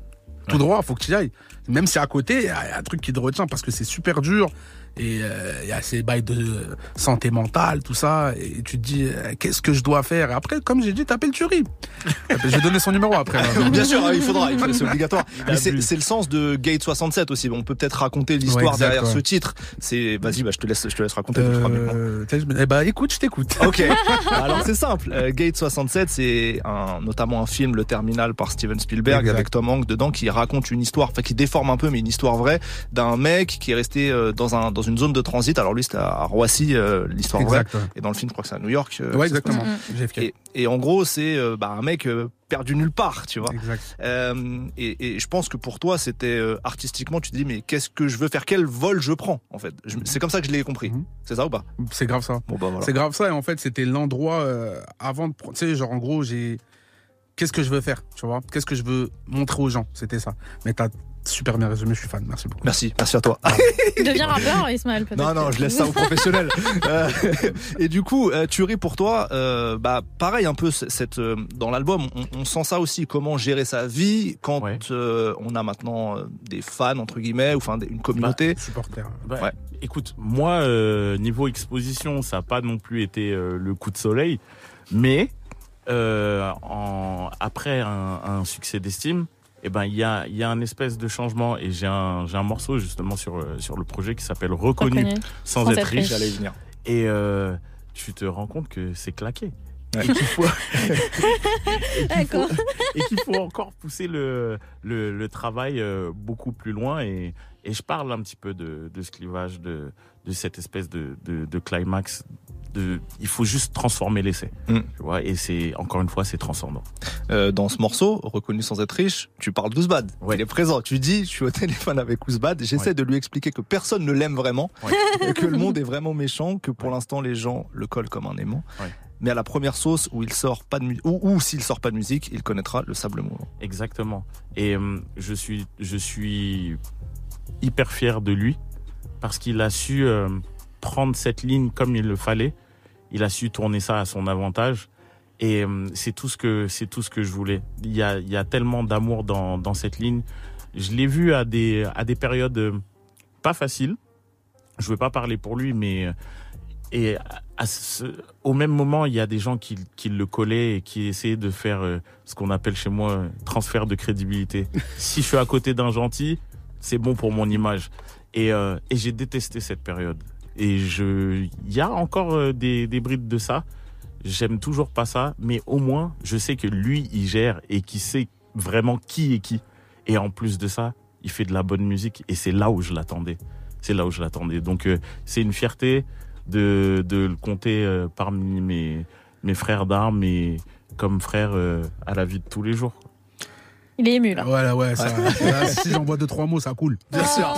Tout droit, faut que tu y ailles. Même si à côté, il y a un truc qui te retient parce que c'est super dur. Et euh, il y a ces bails de euh, santé mentale, tout ça. Et tu te dis, euh, qu'est-ce que je dois faire? Après, comme j'ai dit, t'appelles Thury. je vais donner son numéro après. là. Bien sûr, il faudra, il faut- c'est obligatoire. Mais c'est le sens de Gate 67 aussi. On peut peut-être raconter l'histoire Ouais, derrière ouais. ce titre. C'est, vas-y, bah, je te laisse, je te laisse raconter. Euh, eh bah, écoute, je t'écoute. Ok. Alors c'est simple. Euh, Gate 67, c'est un, notamment un film, Le Terminal, par Steven Spielberg, Exact. avec Tom Hanks dedans, qui raconte une histoire, enfin qui déforme un peu, mais une histoire vraie d'un mec qui est resté euh, dans un dans une zone de transit. Alors lui, c'était à Roissy, euh, l'histoire vraie. Et dans le film, je crois que c'est à New York. euh, Ouais, exactement. Et, et en gros, c'est euh, bah, un mec perdu nulle part, tu vois. Exact. Euh, et, et je pense que pour toi, c'était euh, artistiquement, tu te dis, mais qu'est-ce que je veux faire? Quel vol je prends, en fait? Je- C'est comme ça que je l'ai compris. Mhm. C'est ça ou pas? C'est grave ça. Bon, bah voilà. C'est grave ça. Et en fait, c'était l'endroit euh, avant de. pro- Tu sais, genre, en gros, j'ai. Qu'est-ce que je veux faire Tu vois? Qu'est-ce que je veux montrer aux gens? C'était ça. Mais t'as super bien résumé. Je suis fan. Merci beaucoup. Merci, merci à toi. Deviens rappeur, Ismaël, peut-être. Non, non, je laisse ça aux professionnels. Euh, et du coup, euh, Thury, pour toi, euh, bah, pareil, un peu, cette, euh, dans l'album, on, on sent ça aussi, comment gérer sa vie quand Ouais. euh, on a maintenant euh, des fans, entre guillemets, ou enfin des- une communauté. Supporter. Bah, Ouais. Écoute, moi, euh, niveau exposition, ça n'a pas non plus été euh, le coup de soleil, mais euh, en, après un, un succès d'estime, eh ben il y a, il y a un espèce de changement et j'ai un, j'ai un morceau justement sur, euh, sur le projet qui s'appelle Reconnu, Reconnu, sans, sans être être riche. J'allais venir. Et euh, tu te rends compte que c'est claqué. Ouais. Et qu'il faut, et qu'il faut, D'accord. et qu'il faut encore pousser le, le, le travail euh, beaucoup plus loin. Et, et je parle un petit peu de, de ce clivage, de, de cette espèce de, de, de climax. De, il faut juste transformer l'essai. Mm. Tu vois, et c'est, encore une fois, c'est transcendant. Euh, dans ce morceau, reconnu sans être riche, tu parles d'Ouzbad. Ouais. Il est présent. Tu dis, je suis au téléphone avec Ouzbad. J'essaie Ouais. de lui expliquer que personne ne l'aime vraiment, Ouais. et que le monde est vraiment méchant, que pour l'instant les gens le collent comme un aimant. Mais à la première sauce où il sort pas de musique, ou, ou s'il sort pas de musique, il connaîtra le sable mouvant. Exactement. Et hum, je suis, je suis hyper fier de lui parce qu'il a su euh, prendre cette ligne comme il le fallait. Il a su tourner ça à son avantage. Et hum, c'est tout ce que c'est tout ce que je voulais. Il y a, il y a tellement d'amour dans, dans cette ligne. Je l'ai vu à des à des périodes euh, pas faciles. Je veux pas parler pour lui, mais euh, et à- à ce- au même moment, il y a des gens qui, qui le collaient et qui essayaient de faire euh, ce qu'on appelle chez moi euh, transfert de crédibilité. si je suis à côté d'un gentil, c'est bon pour mon image. Et, euh, et j'ai détesté cette période. Et je, il y a encore euh, des, des brides de ça. J'aime toujours pas ça, mais au moins, je sais que lui, il gère et qu'il sait vraiment qui est qui. Et en plus de ça, il fait de la bonne musique et c'est là où je l'attendais. C'est là où je l'attendais. Donc, euh, c'est une fierté de, de le compter euh, parmi mes, mes frères d'armes et comme frère à la vie de tous les jours. Il est ému là. Ouais, là, ouais, ça, là, si j'envoie deux, trois mots, ça coule. Bien sûr.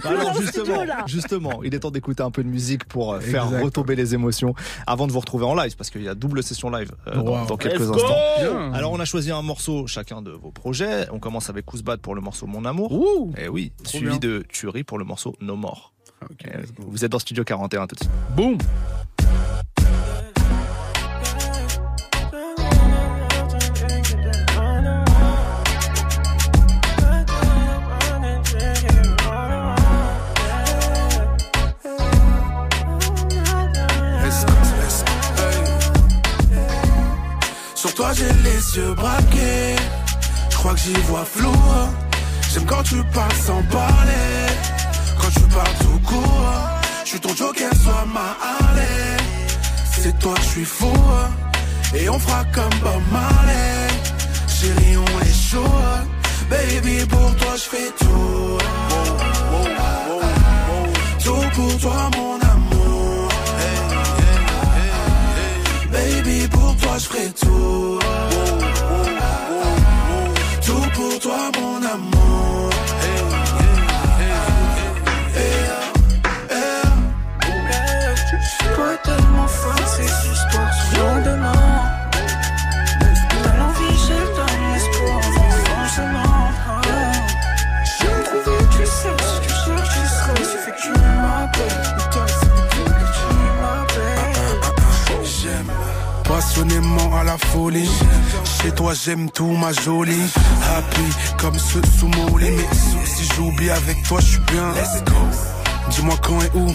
pleure Alors justement, justement, il est temps d'écouter un peu de musique pour euh, faire Exact. retomber les émotions avant de vous retrouver en live parce qu'il y a double session live euh, dans, Wow. dans quelques Let's instants. Bien. Alors on a choisi un morceau chacun de vos projets. On commence avec Kouzbad pour le morceau Mon Amour. Et oui, Trop suivi bien. de Thury pour le morceau No More. Et vous êtes dans Studio 41 tout de suite. Boum Sur toi j'ai les yeux braqués. Je crois que j'y vois flou J'aime quand tu parles sans parler. Quand tu parles tout court Je suis ton joker, sois ma Harley. C'est toi je suis fou Et on fera comme Bob Marley. Chérie on est chaud Baby pour toi je fais Tout Toi, je ferai. Tout passionnément à la folie. Chez toi, j'aime tout, ma jolie. Happy comme ce sous mon lit. Mais si j'oublie avec toi, je suis bien. Dis-moi quand et où.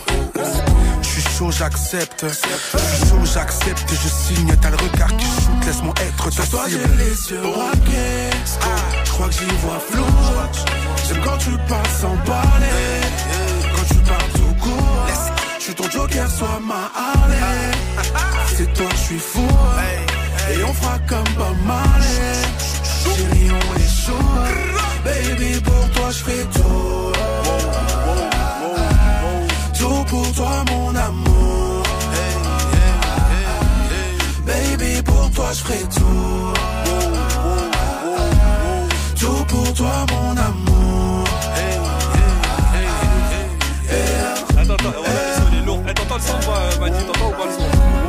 Je suis chaud, j'accepte. Je suis chaud, j'accepte je signe. T'as le regard qui shoot, laisse-moi être ta toi, j'ai les yeux braqués. Ah, je crois que j'y vois flou. J'aime quand tu parles sans parler. Quand tu parles tout court. Je suis ton joker, sois ma Harley. C'est toi je suis fou. Et on fera comme Bob Marley. Chérie, on est chaud. Baby, pour toi, je ferai tout. Tout pour toi, mon amour. Baby, pour toi, je ferai tout. Tout pour toi, mon amour. Attends, attends, voilà, le son il est lourd. Eh, T'entends le son ou pas, Madi? T'entends ou pas le son?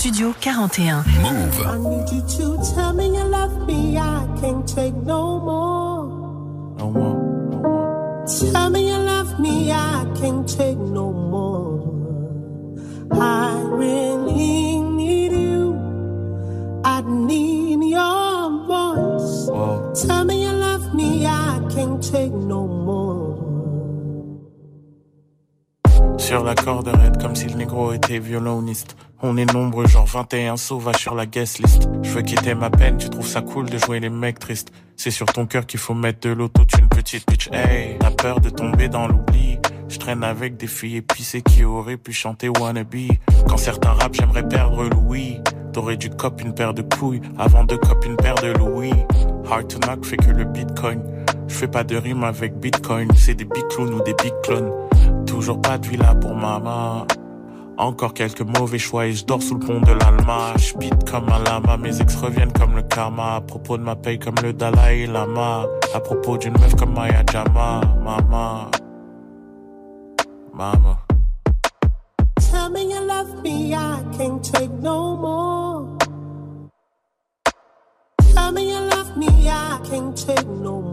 Studio 41. Move. I need you to tell me you love me. I can't take no more. No more. Tell me you love me. I can't take no more. I really need you. I need your voice. Tell me you love me. I can't take no more. Sur la corde raide comme si le négro était violoniste. On est nombreux, genre 21 sauvages sur la guest list. Je veux quitter ma peine, tu trouves ça cool de jouer les mecs tristes. C'est sur ton cœur qu'il faut mettre de l'autotune, petite bitch. Hey, t'as peur de tomber dans l'oubli. Je traîne avec des filles épicées qui auraient pu chanter Wannabe. Quand certains rappent, j'aimerais perdre Louis. T'aurais dû cop une paire de couilles avant de cop une paire de louis. Hard to knock fait que le bitcoin. Je fais pas de rime avec bitcoin, c'est des big clowns ou des big clones. Toujours pas de villa pour maman. Encore quelques mauvais choix et je dors sous le pont de l'Alma. Je beat comme un lama, mes ex reviennent comme le karma. À propos de ma paye comme le Dalai Lama. À propos d'une meuf comme Maya Jama. Mama. Mama. Tell me you love me, I can't take no more. Tell me you love me, I can't take no more.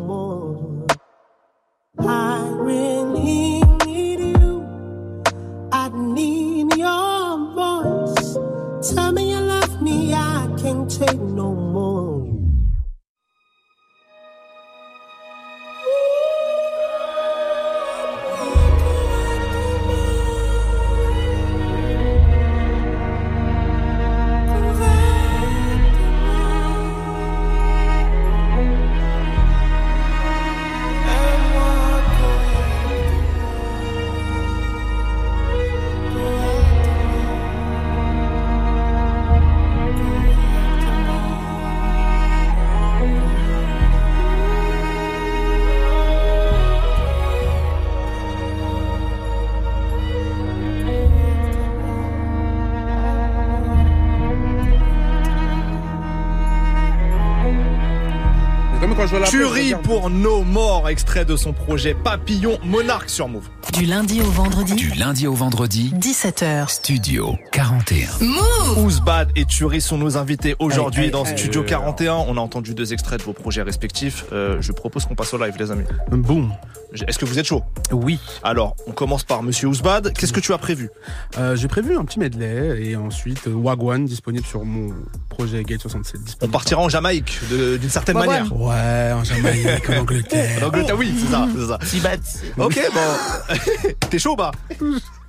Pour No More, extrait de son projet Papillon Monarque sur Move. Du lundi au vendredi. Du lundi au vendredi, 17h. Studio 41. Move Ouzbad et Tuerie sont nos invités aujourd'hui Hey, hey, dans hey. Studio 41. On a entendu deux extraits de vos projets respectifs. Euh, je propose qu'on passe au live, les amis. Boum. Est-ce que vous êtes chaud? Oui. Alors, on commence par Monsieur Ouzbad. Qu'est-ce que tu as prévu? Euh, J'ai prévu un petit medley et ensuite euh, Wagwan disponible sur mon projet Gate 67. On partira en Jamaïque d'une certaine Wagwan. manière. Ouais, en Jamaïque, en Angleterre. En Angleterre, oui, c'est ça, c'est ça. Si bad. Ok, bon. T'es chaud, bah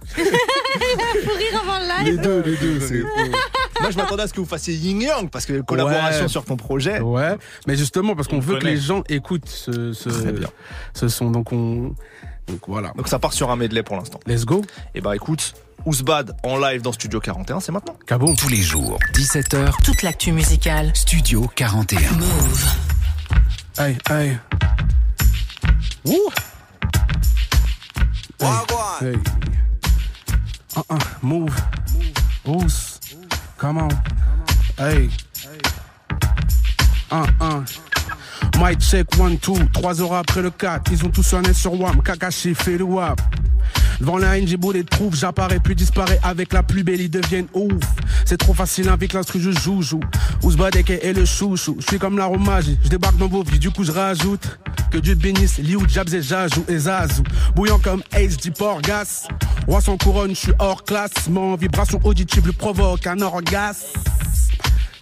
Faut rire avant le live. Les deux, les deux. c'est- Moi, je m'attendais à ce que vous fassiez Yin Yang parce que collaboration Ouais. sur ton projet. Ouais, mais justement parce qu'on On veut que les gens écoutent ce, ce, Très bien. ce son. Donc on, donc voilà. Donc ça part sur un medley pour l'instant. Let's go. Et bah écoute, Ouzbad en live dans Studio 41, c'est maintenant. Cabon. Tous les jours, 17h, Toute l'actu musicale. Studio 41. Move. Hey, hey. Wouh. Hey, hey. Uh -uh. Move. Boost. Come on. Hey. Un. Mic check, one, two. Trois heures après le 4, ils ont tous sonné sur WAM. Kakashi fait le WAP. Devant la haine, j'ai les trouve, j'apparais puis disparais avec la plus belle, ils deviennent ouf. C'est trop facile avec l'instru, je joue, joue. Ouzbadek et le chouchou. Je suis comme l'aromage, je débarque dans vos vies, du coup je rajoute. Que Dieu bénisse, Liu, Jabs et Jajou et Zazou. Bouillant comme HD Porgas. Roi sans couronne, je suis hors classe. Mon vibration auditive lui provoque un orgasme.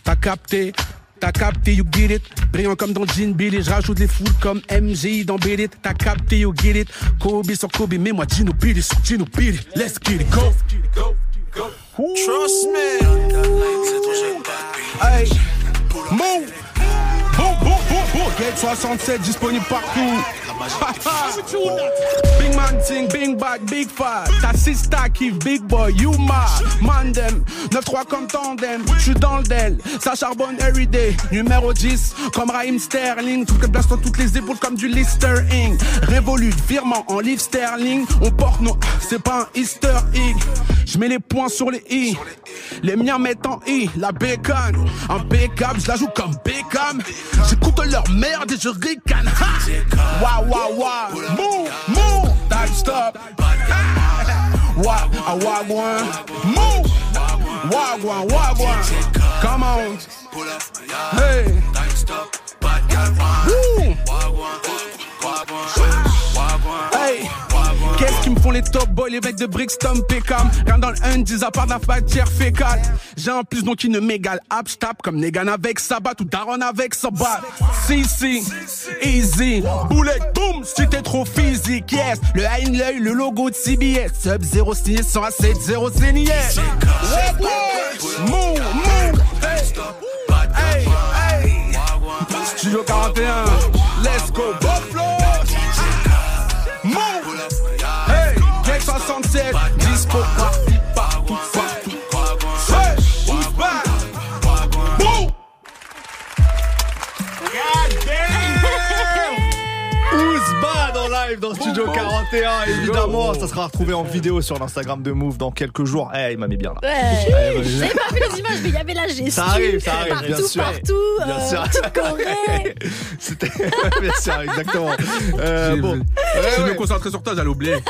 T'as capté, t'as capté, you get it. Brillant comme dans Jean Billy, je rajoute les foules comme MJ dans It. T'as capté, you get it. Kobe sur Kobe, mets-moi Gino Billy sur Gino Billy. Let's get it, go. Trust me. Hey, move. Boum, boum, boum, boum. Gate 67 disponible partout. Big man ting, big bag, big fat. Ta sista big boy, you ma. Mandem, 9-3 comme tandem. J'suis dans le del, ça charbonne everyday. Numéro 10, comme Raheem Sterling. Tout que place dans toutes les épaules comme du Listerine. Révolu, virement en livre sterling. On porte nos. C'est pas un Easter egg. J'mets les points sur les i. Les miens mettent en i. La bacon, impeccable, je la joue comme Beckham. J'écoute leur merde et je ricane. Waouh, waouh. Move, move. Time stop. Wa, a wagwan. Move. Wagwan, wagwan. Come on. Hey. Woo. Me font les top boys, les mecs de Brixton, Peckham. Rien dans le Undies à part de la matière fécale. J'ai un plus donc qui ne m'égale. Abstap comme Negan avec Sabat ou Daron avec Sabat Si si, easy. Boulet, boom, si t'es trop physique, yes. Le haine l'œil, le logo de CBS Sub 0 signé 100 à 7 0 c'est niais Ouais, ouais. Move, move Hey, hey, hey. Studio 41 Let's go, Buffalo dans Studio 41, évidemment. Ça sera retrouvé en vidéo sur l'Instagram de Move dans quelques jours. Eh, il m'a mis bien là. Ouais. J'avais pas vu les images, mais il y avait la gestu. Ça arrive, ça arrive, partout, bien sûr. Partout, Bien euh, sûr. Corée. C'était bien sûr, exactement. Euh, bon, Je Ouais, me concentrer sur toi, j'allais oublier.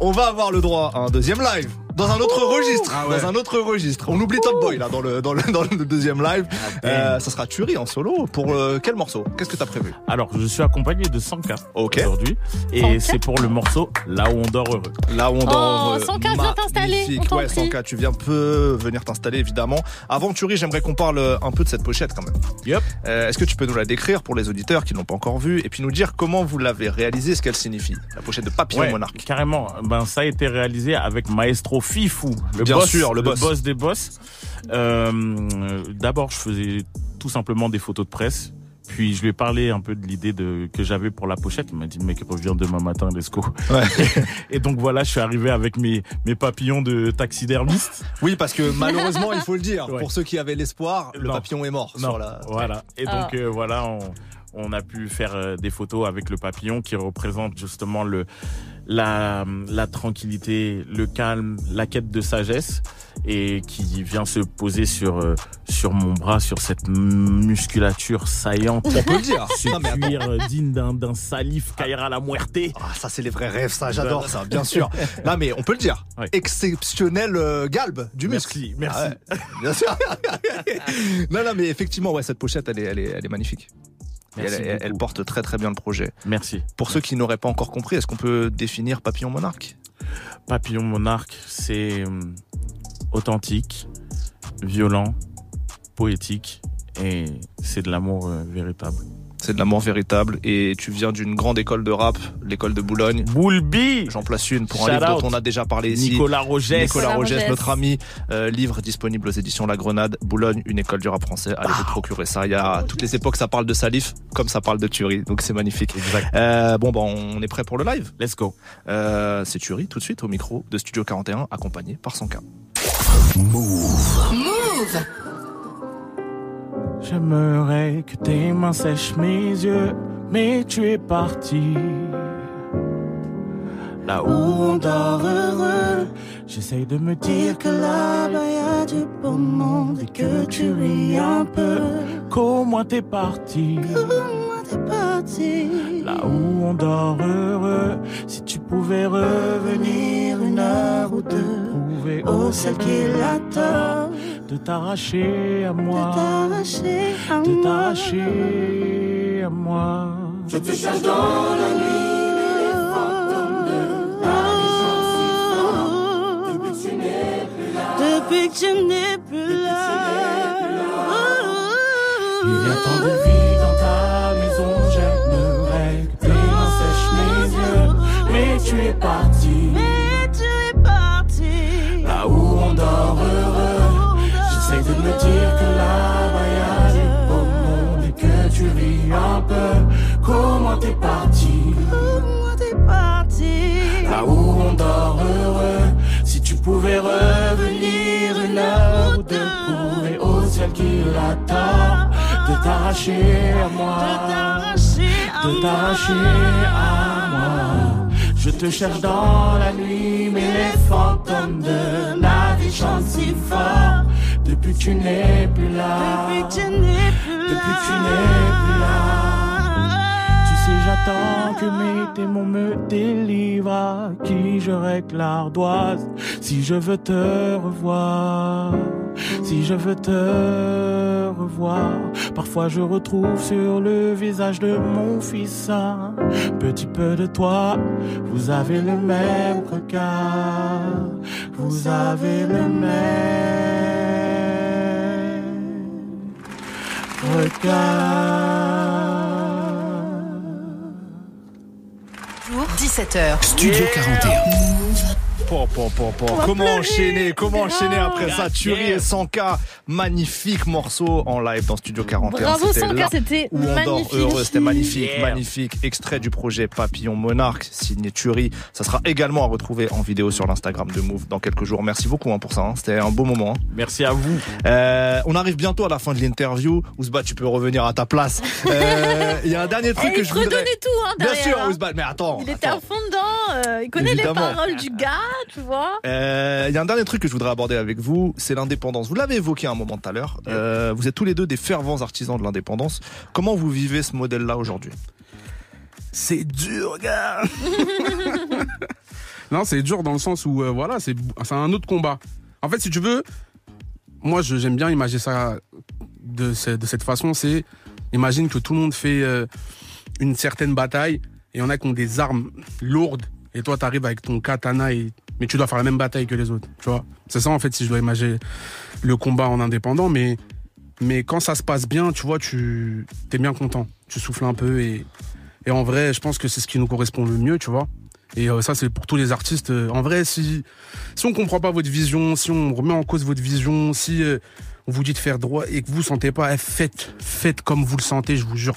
On va avoir le droit à un deuxième live. Dans un autre registre, Ah ouais. dans un autre registre. On oublie Top Boy là dans le dans le, dans le deuxième live. Euh, ça sera Tuerie en solo pour euh, quel morceau? Qu'est-ce que t'as prévu? Alors, je suis accompagné de 100K Ok. aujourd'hui. Et 100K? c'est pour le morceau Là où on dort heureux. Là où on Oh, dort. euh, 100K, viens t'installer, magnifique. on t'en Ouais. 100K, tu viens peu venir t'installer évidemment. Avant Tuerie, j'aimerais qu'on parle un peu de cette pochette quand même. Yep. Euh, Est-ce que tu peux nous la décrire pour les auditeurs qui ne l'ont pas encore vue et puis nous dire comment vous l'avez réalisée, ce qu'elle signifie La pochette de Papillon Ouais, Monarque? Carrément. Ben, ça a été réalisé avec Maestro Fifou, le Bien boss, sûr, le boss. des boss. Euh, D'abord, je faisais tout simplement des photos de presse. Puis je lui ai parlé un peu de l'idée de que j'avais pour la pochette. Il m'a dit mec reviens demain matin, let's go. Ouais. Et donc voilà, je suis arrivé avec mes mes papillons de taxidermiste. Oui, parce que malheureusement, il faut le dire, Ouais. pour ceux qui avaient l'espoir, le papillon est mort Non, sur la. Voilà. Et Ah. donc euh, voilà, on, on a pu faire euh, des photos avec le papillon qui représente justement le la, la tranquillité, le calme, la quête de sagesse et qui vient se poser sur euh, sur mon bras, sur cette musculature saillante. On peut le dire. Ce Non, cuir euh, digne d'un salif Kaira la muerte. Ah, ça, c'est les vrais rêves, ça, j'adore ça, bien sûr. Non, mais on peut le dire. Exceptionnel euh, galbe du muscle. Merci, merci. Ah ouais, bien sûr. non, non, mais effectivement, ouais, cette pochette, elle est, elle est, elle est magnifique. Merci elle, porte très très bien le projet. Merci. Pour ceux qui n'auraient pas encore compris, est-ce qu'on peut définir Papillon Monarque? Papillon monarque, c'est hum, authentique, violent, poétique et c'est de l'amour euh, véritable. C'est de l'amour véritable et tu viens d'une grande école de rap, l'école de Boulogne. Boulby J'en place une pour un Shout livre out. dont on a déjà parlé ici. Nicolas Rogès. Nicolas Nicolas Rogès, notre ami. Euh, livre disponible aux éditions La Grenade. Boulogne, une école du rap français. Allez vous procurer ça. Il y a à toutes les époques, ça parle de Salif comme ça parle de Tuerie. Donc c'est magnifique. Exact. Euh, bon, bah, on est prêt pour le live. Let's go. Euh, c'est Tuerie tout de suite au micro de Studio 41, accompagné par son cas. J'aimerais que tes mains sèchent mes yeux, mais tu es parti. Là où on dort heureux, j'essaye de me dire que là-bas y a du beau monde et que tu ris un peu. Comment t'es parti? Comment t'es parti? Là où on dort heureux, si tu pouvais revenir une heure ou deux, ciel qu'il a tort de t'arracher à moi, de t'arracher à moi, à. Je te cherche dans la nuit. Depuis que tu n'es plus là. Il y a tant de vie dans ta maison, j'aimerais que tes mains sèchent mes yeux, mais tu es parti. Comment t'es parti? Comment t'es parti? Là où on dort heureux, si tu pouvais revenir une heure ou deux, prouver au ciel qu'il a tort de t'arracher à moi, De t'arracher à moi. Je te cherche dans la nuit, mais les fantômes de la vie chantent si fort. Depuis tu n'es plus là, Depuis que tu n'es plus là. depuis que tu n'es plus là. J'attends que mes démons me délivrent. Qui je règle l'ardoise si je veux te revoir. Si je veux te revoir, parfois je retrouve sur le visage de mon fils un petit peu de toi. Vous avez le même regard, vous avez le même regard. 17h. Studio 41. Comment pleurer, enchaîner Comment enchaîner après ça? Tuerie et 100K, magnifique morceau en live dans Studio 41. Bravo, C'était 100K, là c'était où on dort magnifique. heureux. C'était magnifique, Yeah. magnifique. Extrait du projet Papillon Monarque, signé Tuerie. Ça sera également à retrouver en vidéo sur l'Instagram de Move dans quelques jours. Merci beaucoup hein, pour ça. hein. C'était un beau moment. hein. Merci à vous. Euh, on arrive bientôt à la fin de l'interview. Ousba, tu peux revenir à ta place. Euh, Il y a un dernier truc que je te voudrais. tout, hein, Bien derrière, sûr, hein. Ousba, mais attends. Il était à fond dedans, euh, il connaît Évidemment. les paroles du gars, tu vois. Euh, Il y a un dernier truc que je voudrais aborder avec vous, c'est l'indépendance. Vous l'avez évoqué un moment tout à l'heure. Euh, vous êtes tous les deux des fervents artisans de l'indépendance. Comment vous vivez ce modèle-là aujourd'hui? C'est dur, gars. non, c'est dur dans le sens où, euh, voilà, c'est c'est un autre combat. En fait, si tu veux, moi, je- j'aime bien imaginer ça de, ce- de cette façon. C'est, imagine que tout le monde fait euh, une certaine bataille et il y en a qui ont des armes lourdes et toi, t'arrives avec ton katana et mais tu dois faire la même bataille que les autres, tu vois. C'est ça, en fait, si je dois imaginer le combat en indépendant, mais mais quand ça se passe bien, tu vois, tu es bien content. Tu souffles un peu et, et en vrai, je pense que c'est ce qui nous correspond le mieux, tu vois. Et euh, ça, c'est pour tous les artistes. Euh, En vrai, si, si on comprend pas votre vision, si on remet en cause votre vision, si euh, on vous dit de faire droit et que vous sentez pas, eh, faites, faites comme vous le sentez, je vous jure.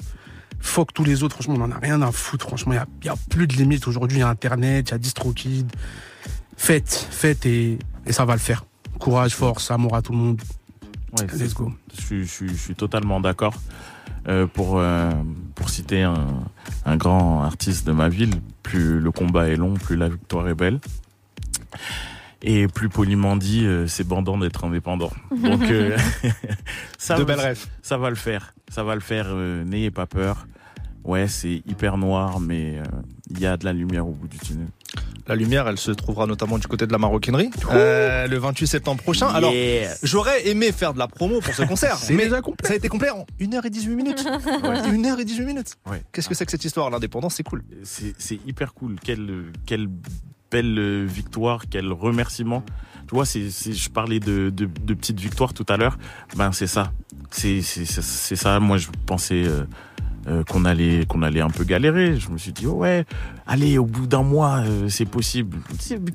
Fuck tous les autres, franchement, on en a rien à foutre. Franchement, il y a, y a plus de limites aujourd'hui. Il y a Internet, il y a DistroKid. Faites, faites et, et ça va le faire. Courage, force, amour à tout le monde. Ouais, Let's c'est- go. Je, suis- je suis- je suis totalement d'accord. Euh, pour, euh, pour citer un, un grand artiste de ma ville, plus le combat est long, plus la victoire est belle. Et plus poliment dit, euh, c'est bandant d'être indépendant. Donc, euh, ça, De va- belles rêves. ça va le faire. Ça va le faire. euh, N'ayez pas peur. Ouais, c'est hyper noir, mais euh, il y a de la lumière au bout du tunnel. La lumière, elle se trouvera notamment du côté de la maroquinerie euh, le 28 septembre prochain. Alors, j'aurais aimé faire de la promo pour ce concert, mais déjà complet. ça a été complet en 1h18 minutes. Ouais. 1h18 minutes. Ouais. Qu'est-ce que c'est que cette histoire L'indépendance, c'est cool. c'est hyper cool. Quelle, quelle belle victoire, quel remerciement. Tu vois, c'est, je parlais de, de, de petites victoires tout à l'heure. Ben, c'est ça. C'est ça. Moi, je pensais euh, euh, qu'on allait, qu'on allait un peu galérer. Je me suis dit, oh ouais, allez, au bout d'un mois, euh, c'est possible.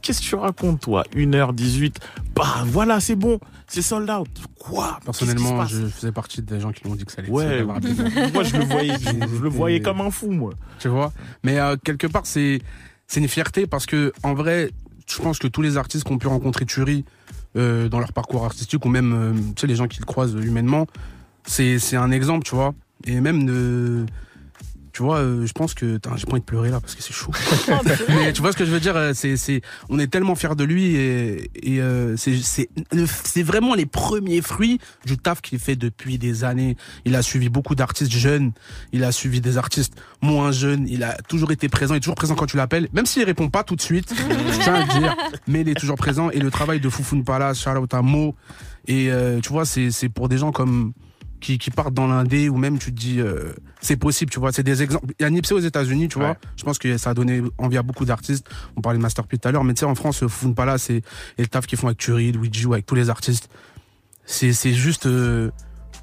Qu'est-ce que tu racontes, toi? 1h18. Bah, voilà, c'est bon. C'est sold out. Quoi? Personnellement, je faisais partie des gens qui m'ont dit que ça allait Ouais, moi, je le voyais, je, je le voyais comme un fou, moi. Tu vois? Mais euh, quelque part, c'est c'est une fierté parce que en vrai, je pense que tous les artistes qui ont pu rencontrer Turi dans leur parcours artistique ou même tu sais les gens qui le croisent humainement, c'est c'est un exemple, tu vois? Et même de tu vois, euh, je pense que j'ai pas envie de pleurer là parce que c'est chaud. Mais tu vois ce que je veux dire euh, C'est c'est on est tellement fiers de lui et, et euh, c'est c'est vraiment les premiers fruits du taf qu'il fait depuis des années. Il a suivi beaucoup d'artistes jeunes, il a suivi des artistes moins jeunes, il a toujours été présent, il est toujours présent quand tu l'appelles, même s'il répond pas tout de suite, je tiens à le dire, mais il est toujours présent et le travail de Foufoune Palace, à Mo et euh, tu vois c'est c'est pour des gens comme qui, qui partent dans l'indé ou même tu te dis euh, c'est possible tu vois. C'est des exemples. Il y a Nipsey aux États-Unis tu vois. Je pense que ça a donné envie à beaucoup d'artistes. On parlait de Master P tout à l'heure mais tu sais en France Foufoune Palace et, et le taf qu'ils font avec Turi Luigi ou avec tous les artistes c'est c'est juste euh,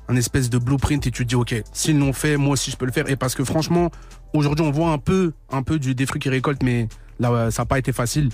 un espèce de blueprint et tu te dis ok s'ils l'ont fait moi aussi je peux le faire. Et parce que franchement aujourd'hui on voit un peu un peu du des fruits qu'ils récoltent mais là ça n'a pas été facile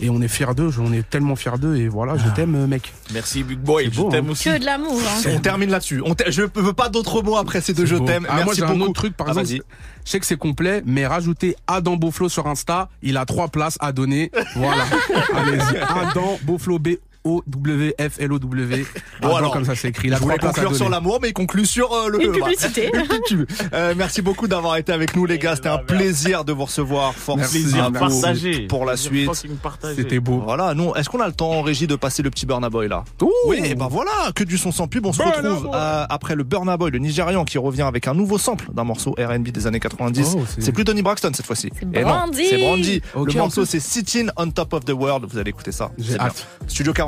et on est fiers d'eux on est tellement fiers d'eux et voilà je t'aime euh, mec Merci, Big Boy. C'est Je beau, t'aime hein. aussi. Que de l'amour. Hein. On termine là-dessus. Je veux pas d'autres mots après ces deux je beau. t'aime. Ah, moi un autre truc par Ah, exemple. Je sais que c'est complet, mais rajoutez Adam Beauflo sur Insta. Il a trois places à donner. Voilà. Allez-y. Adam Beauflo B. O W F L O W. Bon, alors, comme ça c'est écrit. Il a je voulais conclure sur l'amour, mais il conclut sur euh, le Une bah, publicité. une. Euh, merci beaucoup d'avoir été avec nous, les gars. C'était un plaisir de vous recevoir. Force Merci, à vous partagé. pour la Plaisir suite. C'était beau. Voilà, nous, est-ce qu'on a le temps en régie de passer le petit Burna Boy là? Oui, et ben voilà, que du son sans pub. On se Burna retrouve euh, après le Burna Boy, le Nigérian, qui revient avec un nouveau sample d'un morceau R&B des années 90. Oh, c'est- plus Tony Braxton cette fois-ci. C'est non, Brandy. C'est Brandy. Ok, le morceau c'est Sitting on Top of the World. Vous allez écouter ça. Studio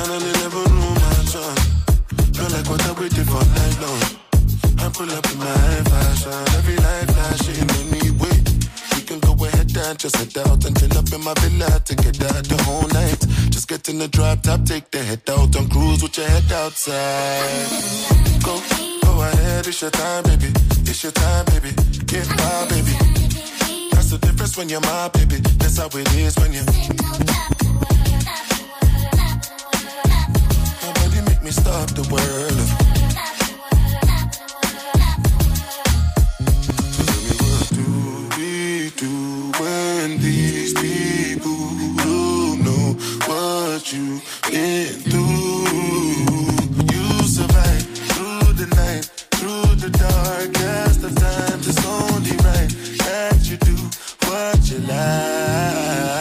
And I never knew my son. Feel like what I waited for night long. I pull up in my fashion. Every light flashing in me wait. We can go ahead and just head out and chill up in my villa together the whole night. Just get in the drop top, take the head out and cruise with your head outside. Go, go ahead, it's your time, baby. It's your time, baby. Get my baby. That's the difference when you're my baby. That's how it is when you. Me stop the world. You been through? You survive through the night, through the darkest of times. It's only right that you do what you like.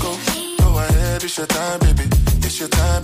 Go, go ahead, it's your time, baby. It's your time,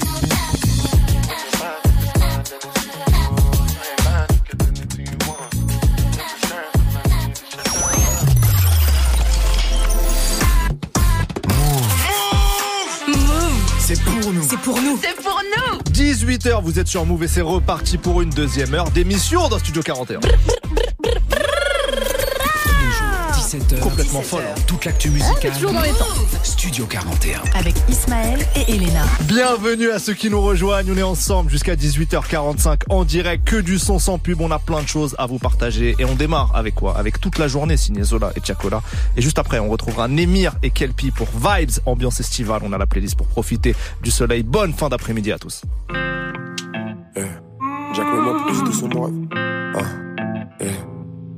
C'est pour nous. C'est pour nous. C'est pour nous. 18h, vous êtes sur Move et c'est reparti pour une deuxième heure d'émission dans Studio 41. 17h. Complètement folle. Toute l'actu musicale. est toujours dans les temps. Studio 41. Avec Ismaël et Elena. Bienvenue à ceux qui nous rejoignent. On est ensemble jusqu'à 18h45 en direct. Que du son sans pub. On a plein de choses à vous partager. Et on démarre avec quoi? Avec toute la journée signé Zola et Chacola. Et juste après, on retrouvera Nemir et Kelpi pour Vibes, ambiance estivale. On a la playlist pour profiter du soleil. Bonne fin d'après-midi à tous. Jack, mets-moi plus de son bref. Ah, eh,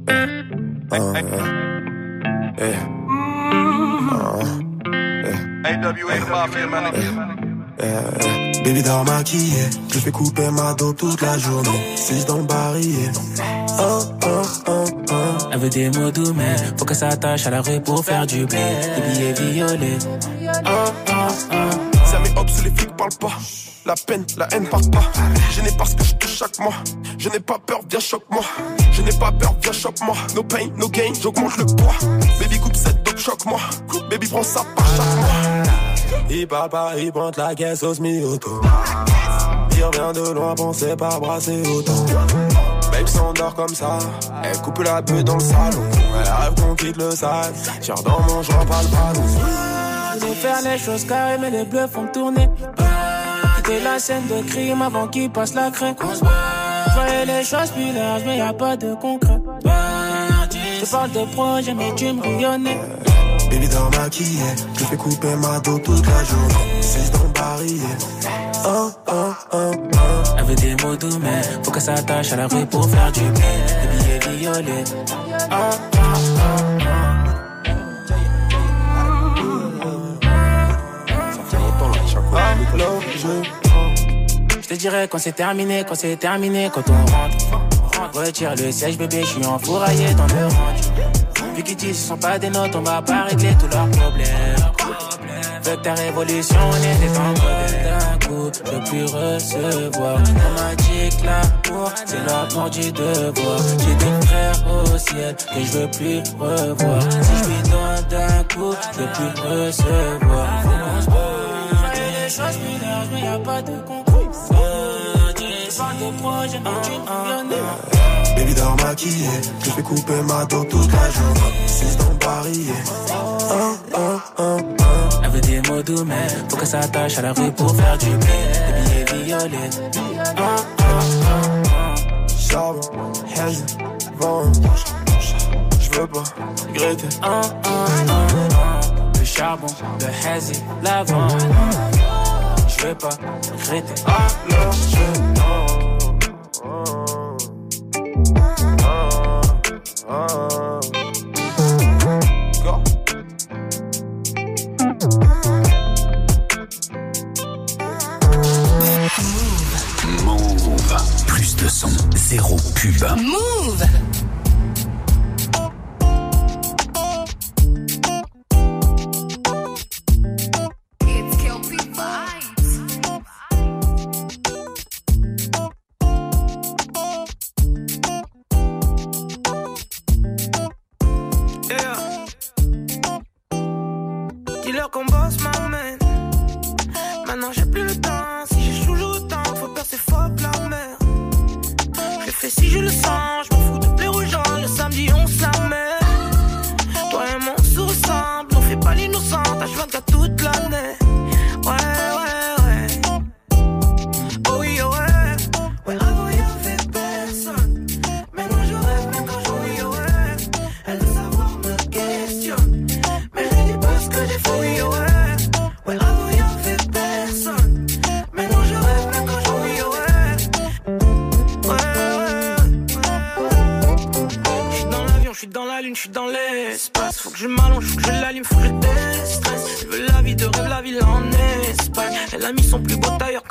eh, ah, eh, eh, ah, eh, eh. Baby dort maquillé, je fais couper ma dos toute la journée. 6 dans le barillet. Oh, oh, oh, oh. Elle veut des mots doux, mais faut qu'elle s'attache à la rue pour faire du blé. Des billets violets. Oh, oh, oh. Ça met hop sous les flics parlent pas. La peine, la haine part pas. Je n'ai pas ce que je touche chaque mois. Je n'ai pas peur, viens choque-moi. Je n'ai pas peur, viens choque-moi. No pain, no gain, j'augmente le poids. Baby coupe cette dope, choque-moi. Baby prends ça par chaque mois. Il parle pas, il pointe la caisse au semi-auto. Il revient de loin, pensez pas brasser autant. Babe s'endort comme ça, elle coupe la bulle dans le salon. Elle rêve qu'on quitte le sale. Tire dans mon joint, pas le ballon. Faire les choses carrées, mais les bleus font tourner. Quitter la scène de crime avant qu'il passe la craie. Je voyais les choses plus larges, mais y a pas de concret. Je parle de projet, mais tu me rayonnais. Baby dort maquillé, je fais couper ma dos toute la journée. 6 dans barillet. Oh, oh, oh, oh. Elle veut des mots doux, mais faut qu'elle s'attache à la rue pour faire du blé. Des billets violets. Oh, Je te dirais quand c'est terminé, quand c'est terminé, quand on rentre. Retire le siège, bébé, je suis enfouraillé dans le range. Vu qu'ils disent ce sont pas des notes, on va pas régler tous leurs problèmes. Que ta révolution, on était. D'un coup, je plus recevoir. On m'a dit que l'amour, c'est l'amour du devoir. J'ai des frères au ciel que je veux plus revoir. Si je lui donne d'un coup, je plus recevoir. Choses mais y a pas de parle de projet, tu. Baby dort maquillé, je fais couper ma dos toute la journée. 6 dans oh, oh. Elle veut des mots doux, mais faut qu'elle s'attache à la rue pour faire du blé. Des billets violets. Charbon, vent. Je veux pas regretter. Le charbon, le hazy, l'avant. Je veux pas regretter. Alors je Move. Plus de son. son, zéro pub. Move Dis-leur qu'on bosse m'amène. Maintenant j'ai plus le temps. Si j'ai toujours autant, faut percer fuck la mer. Je fais si je le sens. Je m'en fous de plaire aux gens. Le samedi on se la met. Elle a mis son plus beau tailleur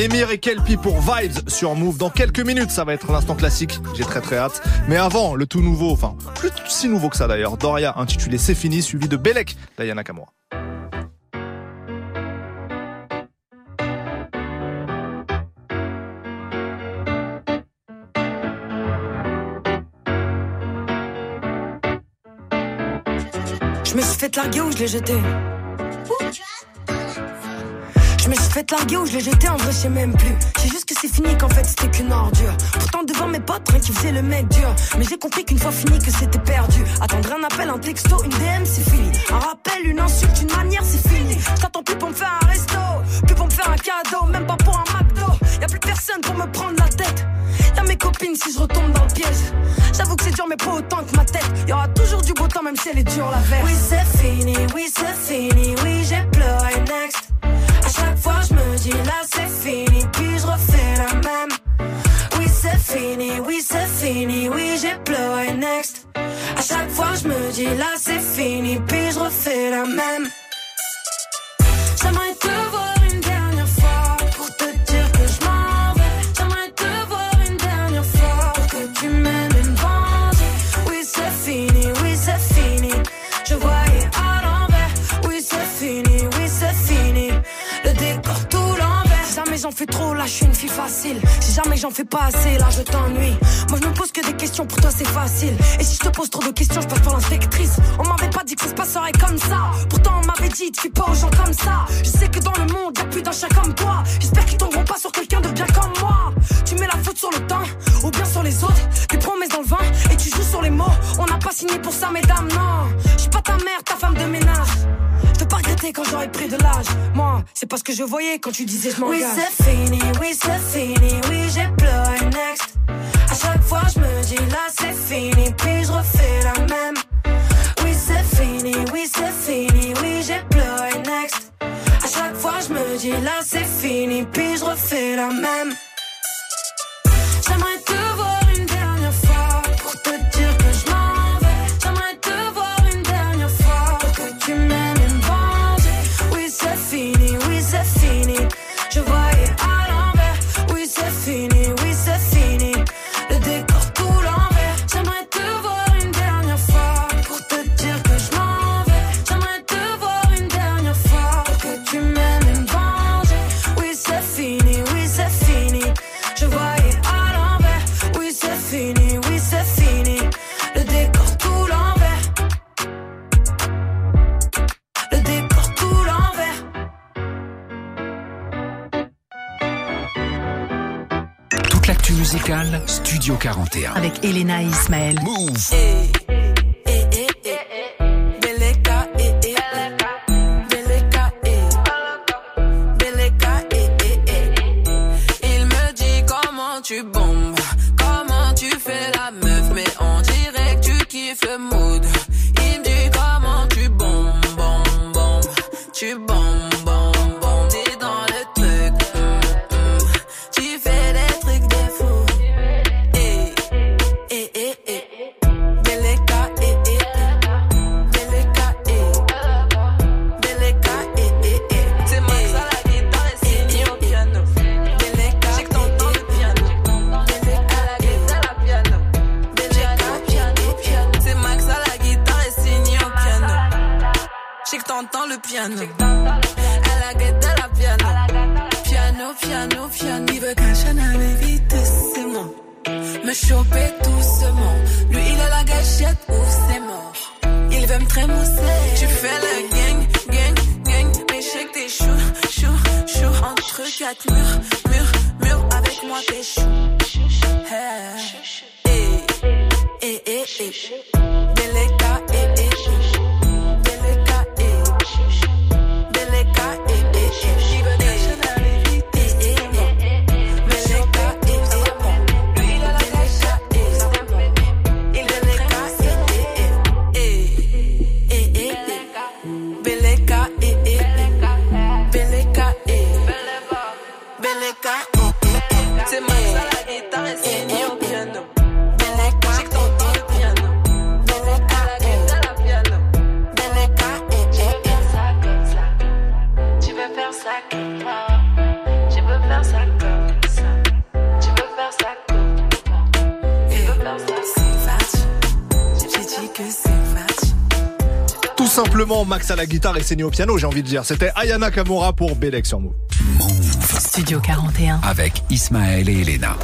Nemir et Kelpi pour Vibes sur Move. Dans quelques minutes, ça va être l'instant classique. J'ai très très hâte. Mais avant, le tout nouveau, enfin, plus si nouveau que ça d'ailleurs, Doria intitulé C'est fini, suivi de Belek d'Ayana Kamura. Je me suis fait larguer ou je l'ai jeté? Je suis fait larguer ou je l'ai jeté en vrai je sais même plus. C'est juste que c'est fini qu'en fait c'était qu'une ordure. Pourtant devant mes potes rien qui faisait le mec dur. Mais j'ai compris qu'une fois fini que c'était perdu. Attendre un appel, un texto, une DM c'est fini. Un rappel, une insulte, une manière c'est fini. J'attends plus pour me faire un resto Plus pour me faire un cadeau, même pas pour un McDo. Y'a plus personne pour me prendre la tête. Y'a mes copines si je retombe dans le piège. J'avoue que c'est dur mais pas autant que ma tête. Y'aura toujours du beau temps même si elle est dure la verse. Oui c'est fini, oui c'est fini, oui j'ai pleuré dis là c'est fini Puis je refais la même? Oui c'est fini, oui c'est fini, oui j'ai pleuré next. À chaque fois je me dis là c'est fini Puis je refais la même? J'aimerais te voir j'en fais trop là, je suis une fille facile. Si jamais j'en fais pas assez, là, je t'ennuie. Moi, je me pose que des questions, pour toi, c'est facile. Et si je te pose trop de questions, je passe pour l'inspectrice. On m'avait pas dit que ça se passerait comme ça. Pourtant, on m'avait dit, tu fais pas aux gens comme ça. Je sais que dans le monde, y'a plus d'un chien comme toi. J'espère qu'ils tomberont pas sur quelqu'un de bien comme moi. Tu mets la faute sur le temps, ou bien sur les autres. Des promesses dans le et tu joues sur les mots. On n'a pas signé pour ça, mesdames, non. Je suis pas ta mère, ta femme de ménage. Pas regretter quand j'aurai pris de l'âge. Moi, c'est pas ce que je voyais quand tu disais je m'engage. Oui, c'est fini, oui, c'est fini, oui, j'ai pleuré next. À chaque fois, je me dis là, c'est fini, puis je refais la même. Oui, c'est fini, oui, c'est fini, oui, j'ai pleuré next. À chaque fois, je me dis là, c'est fini, puis je refais la même. Musicale, Studio 41. Avec Elena et Ismaël. Move. Beleka, eh, eh, eh. Beleka, eh. Beleka, eh, eh, eh. Il me dit comment tu bombes, comment tu fais la meuf, mais on dirait que tu kiffes le mood. Le piano. La piano. Piano, piano, piano. Il veut qu'un Chanel vitessement. Me choper doucement. Lui, il a la gâchette ou c'est mort. Il veut me trémousser. Tu fais le gang, gang, gang. Mais t'es chaud, chaud, chaud. Entre quatre murs, murs, murs. Avec moi, t'es chaud. Hey. Eh, eh, eh, simplement Max à la guitare et Séné au piano, j'ai envie de dire. C'était Ayana Kamura pour Belek sur Move. Studio 41. Avec Ismaël et Elena.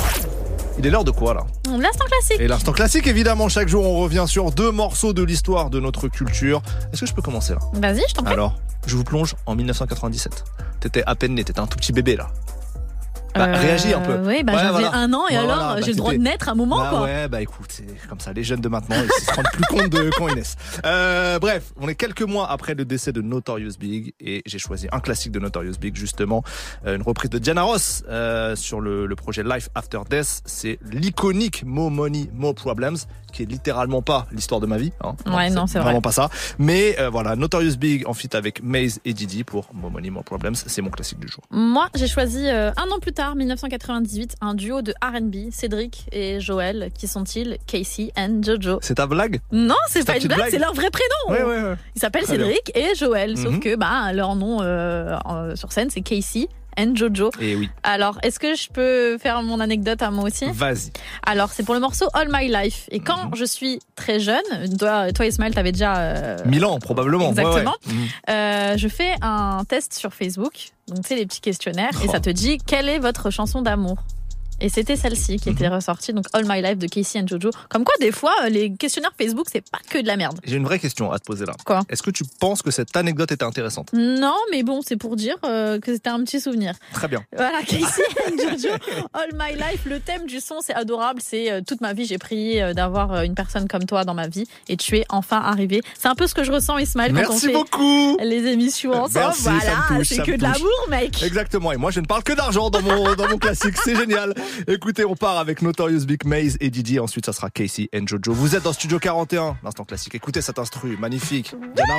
Il est l'heure de quoi là? L'instant classique. Et l'instant classique, évidemment, chaque jour on revient sur deux morceaux de l'histoire de notre culture. Est-ce que je peux commencer là? Vas-y, je t'en prie. Alors, je vous plonge en 1997. T'étais à peine né, t'étais un tout petit bébé là. Bah, Euh, réagis un peu. Oui, bah, Ouais, j'avais voilà. un an et Voilà, alors bah, j'ai le droit de naître à un moment Bah quoi. ouais, bah écoute, c'est comme ça, les jeunes de maintenant, ils se rendent plus compte de quand ils naissent. Euh, bref, on est quelques mois après le décès de Notorious Big et j'ai choisi un classique de Notorious Big, justement, euh, une reprise de Diana Ross euh, sur le, le projet Life After Death. C'est l'iconique Mo Money, Mo Problems, qui est littéralement pas l'histoire de ma vie. Hein. Ouais, non, c'est vrai. Vraiment pas ça. Mais euh, voilà, Notorious Big en fit avec Maze et Didi pour Mo Money, Mo Problems. C'est mon classique du jour. Moi, j'ai choisi euh, un an plus tard, 1998, un duo de R&B, Cédric et Joël. Qui sont-ils Casey and Jojo. C'est ta blague? Non, c'est pas une blague, c'est leur vrai prénom. Ouais, ouais, ouais. Ils s'appellent bien. Cédric et Joël, sauf Mhm. que bah, leur nom euh, sur scène, c'est Casey and Jojo. Et Eh oui. Alors, est-ce que je peux faire mon anecdote à moi aussi Vas-y. Alors, c'est pour le morceau All My Life. Et quand je suis très jeune, toi, toi Ismaël, t'avais déjà... euh, Milan, probablement. Exactement. ouais. Mhm. euh, je fais un test sur Facebook. Donc, tu sais, les petits questionnaires. Et Oh. ça te dit, quelle est votre chanson d'amour? Et c'était celle-ci qui Mhm. était ressortie, donc All My Life de Casey and Jojo. Comme quoi, des fois, euh, les questionnaires Facebook, c'est pas que de la merde. J'ai une vraie question à te poser là. Quoi? Est-ce que tu penses que cette anecdote était intéressante? Non, mais bon, c'est pour dire euh, que c'était un petit souvenir. Très bien. Voilà, Casey and Jojo, All My Life. Le thème du son, c'est adorable. C'est euh, toute ma vie, j'ai prié euh, d'avoir une personne comme toi dans ma vie et tu es enfin arrivé. C'est un peu ce que je ressens, Ismaël, quand on Merci fait beaucoup. les émissions ensemble. Merci, voilà, c'est que de l'amour, mec. Exactement. Et moi, je ne parle que d'argent dans mon, dans mon classique. C'est génial. Écoutez, on part avec Notorious Big Maze et Didi. Ensuite, ça sera Casey and Jojo. Vous êtes dans Studio 41, l'instant classique. Écoutez cet instru, magnifique. Diana.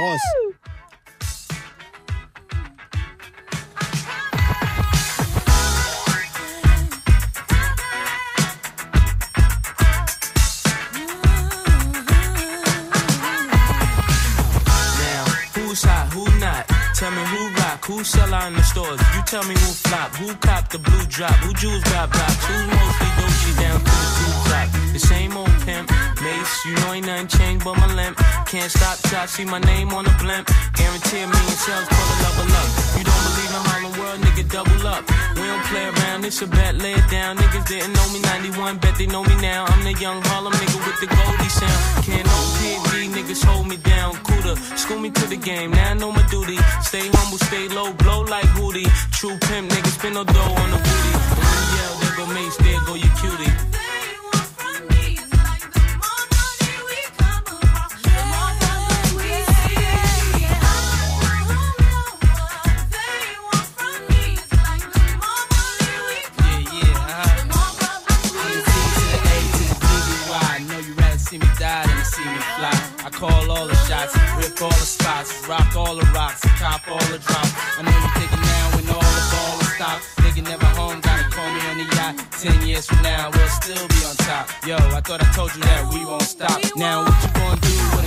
Sell out in the stores. You tell me who flop, who cop the blue drop, who jewels got blocks, who's mostly Dolce down to the two drop. The same old pimp, Mace, you know ain't nothing changed but my limp. Can't stop till I see my name on the blimp. Guarantee a million sales for the level up. You don't in Harlem World, nigga, double up. We don't play around, it's a bet, lay it down. Niggas didn't know me 91, bet they know me now. I'm the young Harlem nigga with the Goldie sound. Can't no PD, niggas hold me down. Cooler, school me to the game, now I know my duty. Stay humble, stay low, blow like Hootie. True pimp, niggas spin no dough on the booty. When you yell, there go Mace, there go your cutie. Rock all the rocks, cop all the drops. I know you thinking now when all the ball is stopped. Nigga never home, gotta call me on the yacht. Ten years from now, we'll still be on top. Yo, I thought I told you that we won't stop. Now what you gonna do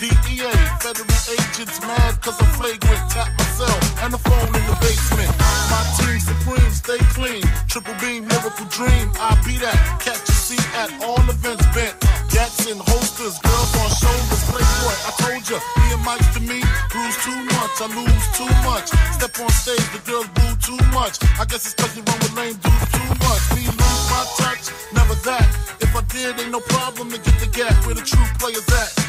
DEA. Federal agents mad cause I'm flagrant. Tap myself and the phone in the basement. My team supreme, stay clean. Triple beam, miracle dream. I be that. Catch a seat at all events bent. Gats and holsters, girls on shoulders. Playboy, I told ya, me and Mike's to me. Bruise too much, I lose too much. Step on stage, the girls boo too much. I guess it's cause you run with lame dudes too much. Me lose my touch, never that. If I did, ain't no problem to get the gap where the true players at.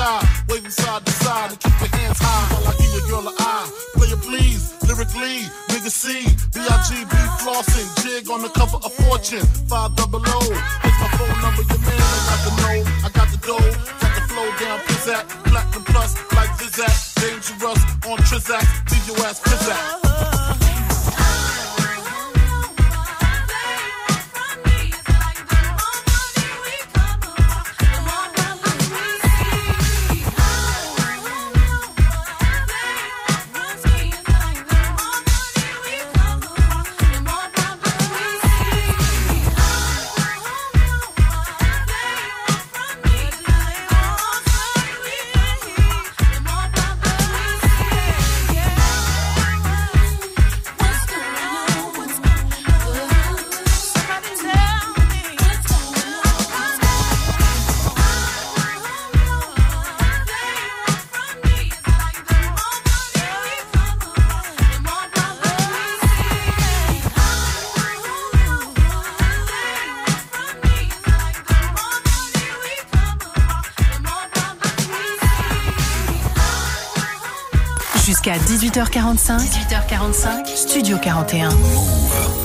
Sky, waving side to side, and keep your hands high while I give your girl an eye. Play it please, lyrically, nigga C, B-I-G-B flossing, jig on the cover of Fortune, five double O. Here's my phone number, your man, I got the know, I got the dough, got the flow down, pizzat, platinum plus, like Zizak, dangerous on Trizak, leave your ass pizzat. 18h45. 18h45. Studio 41. I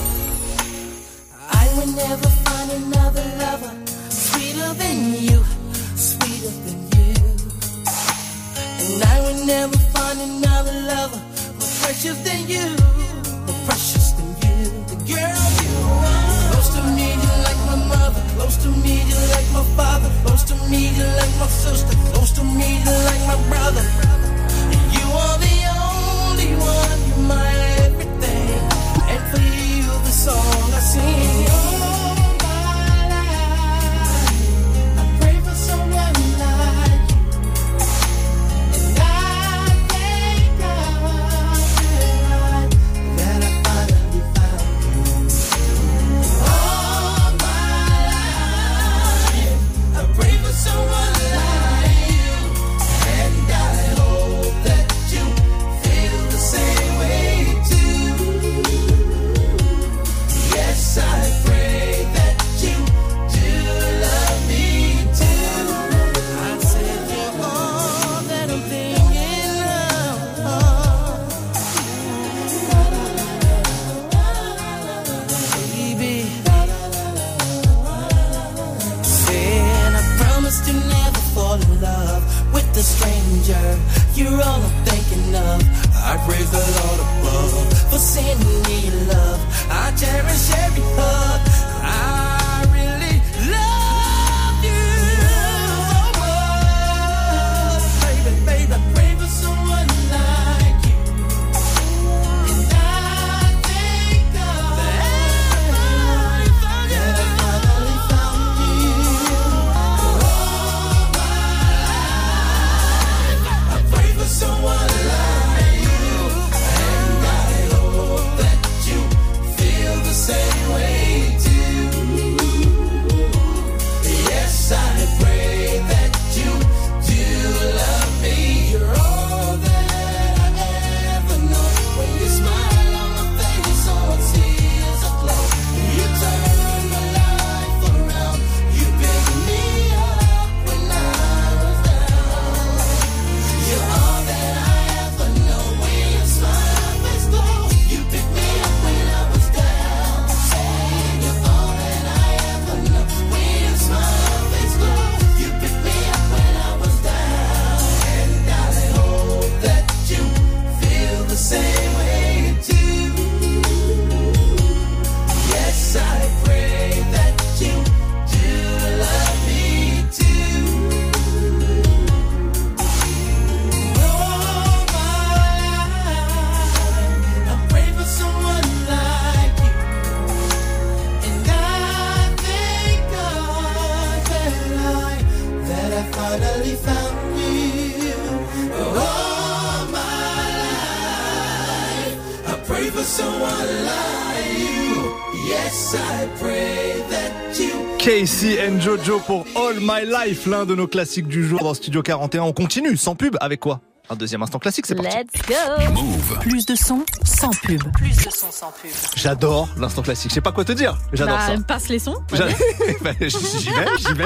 Jojo pour All My Life, l'un de nos classiques du jour dans Studio 41. On continue sans pub avec quoi? Un deuxième instant classique, c'est parti. Let's go. Plus de son sans pub. Plus de son sans pub. J'adore l'instant classique. Je sais pas quoi te dire. J'adore Bah, ça. Passe les sons. J'a- Bah, j'y vais, j'y vais.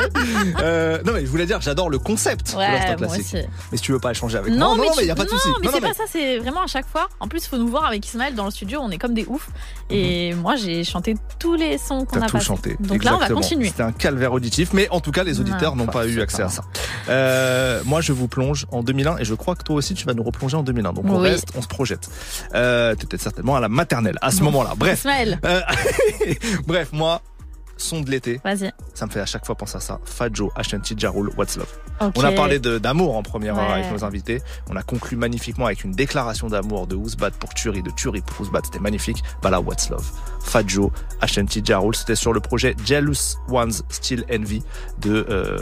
Euh, non mais je voulais dire, j'adore le concept de l'instant moi classique. aussi. Mais si tu veux pas échanger avec Non, moi, non, mais, non, mais tu- y a pas de non, souci. mais Non, c'est non, pas ça, c'est vraiment à chaque fois. En plus, il faut nous voir avec Ismaël dans le studio, on est comme des oufs. Et moi, j'ai chanté tous les sons qu'on Mhm. T'as a tout chanté. Donc là, on va continuer. C'était un calvaire auditif, mais en tout cas, les auditeurs n'ont pas eu accès à ça. Euh, moi, je vous plonge en 2001 et je crois que toi aussi, tu vas nous replonger en 2001. Donc on Oui. reste, on se projette. Euh, T'étais certainement à la maternelle à ce moment-là. Bref. Euh, bref, moi, son de l'été. Vas-y. Ça me fait à chaque fois penser à ça. Fajo, Ashanti, Jarul, What's Love. On a parlé de- d'amour en première heure avec nos invités. On a conclu magnifiquement avec une déclaration d'amour de Ouzbad pour Turi, de Turi pour Ouzbad. C'était magnifique. Bah là, What's Love. Fajo, Ashanti, Jarul. C'était sur le projet Jealous Ones Still Envy de, euh,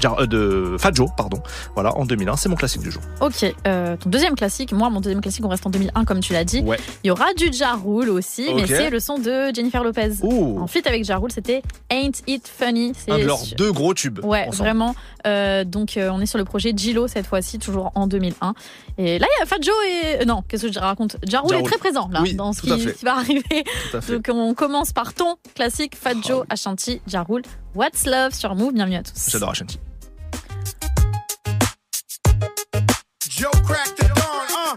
Jar- euh, de Fajo, pardon. Voilà, en 2001. C'est mon classique du jour. Ok, euh, ton deuxième classique, moi mon deuxième classique on reste en 2001 comme tu l'as dit. Ouais. Il y aura du Ja Rule aussi, mais c'est le son de Jennifer Lopez. Ouh. En feat avec Ja Rule, c'était Ain't It Funny. C'est Un de leurs sur- deux gros tubes. Ouais, ensemble. vraiment. Euh, donc euh, on est sur le projet Gilo cette fois-ci, toujours en 2001. Et là, il y a Fat Joe et... euh, Non, qu'est-ce que je raconte? Ja Rule Ja est très présent là, Oui, dans ce qui, va arriver. Donc on commence par ton classique Fat Joe, Ashanti, Ja Rule, What's Love sur Move? Bienvenue à tous. J'adore Ashanti. Joe cracked the dawn, uh.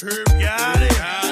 Herb got it.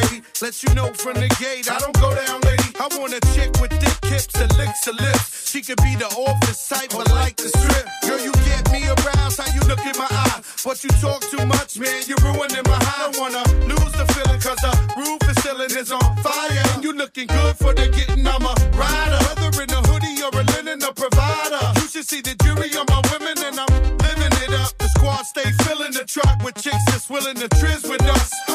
Let you know from the gate, I don't go down, lady. I want a chick with thick hips and licks her lips. She could be the office type, but like the strip. Girl, you get me aroused, how you look in my eye. But you talk too much, man, you're ruining my high. I wanna lose the feeling, cause the roof is ceiling is on fire. And you looking good for the getting, I'm a rider. Whether in a hoodie or a linen, a provider. You should see the jury on my women, and I'm living it up. The squad stay filling the truck with chicks that's willing to trizz with us.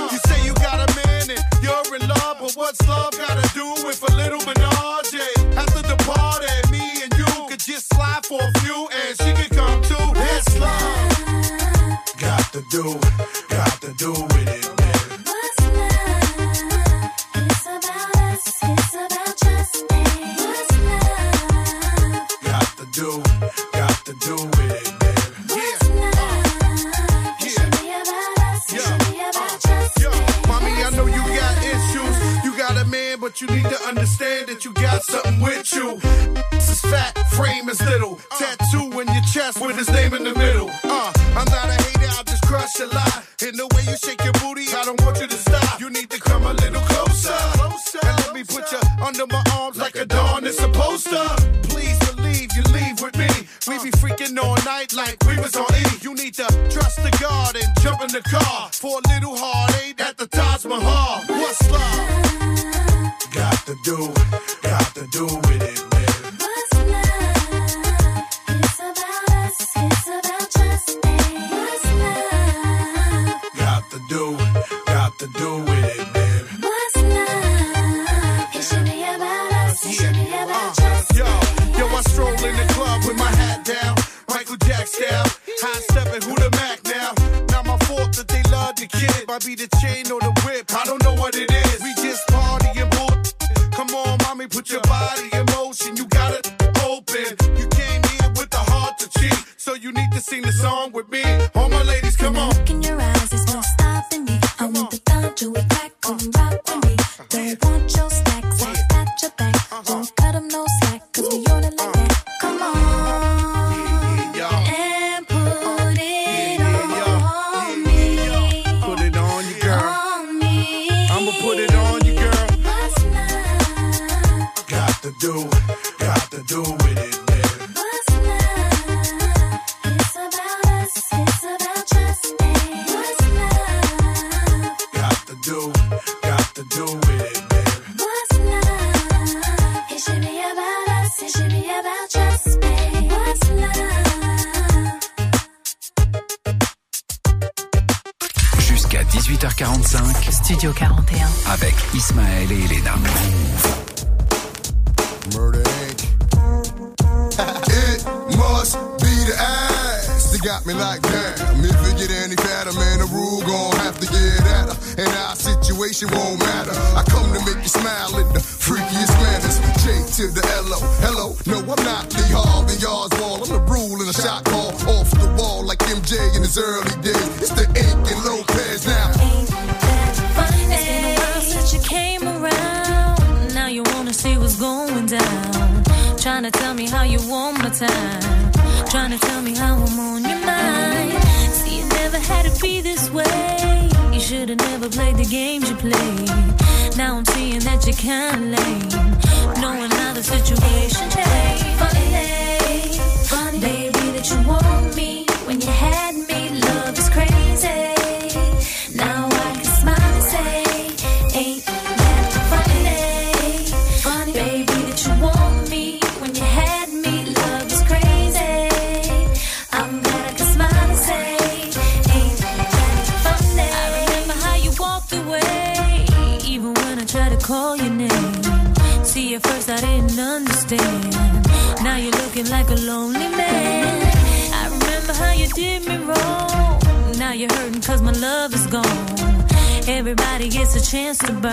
chance to burn.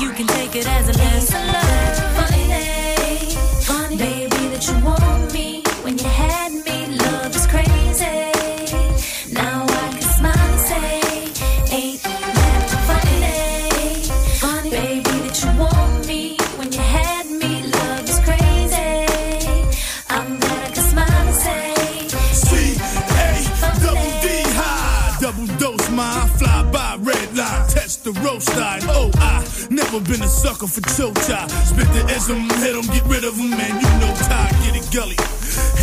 You can take it as a lesson learned. sucker for Tota. Spit the ism, hit them, get rid of them, man. You know Ty, get it gully.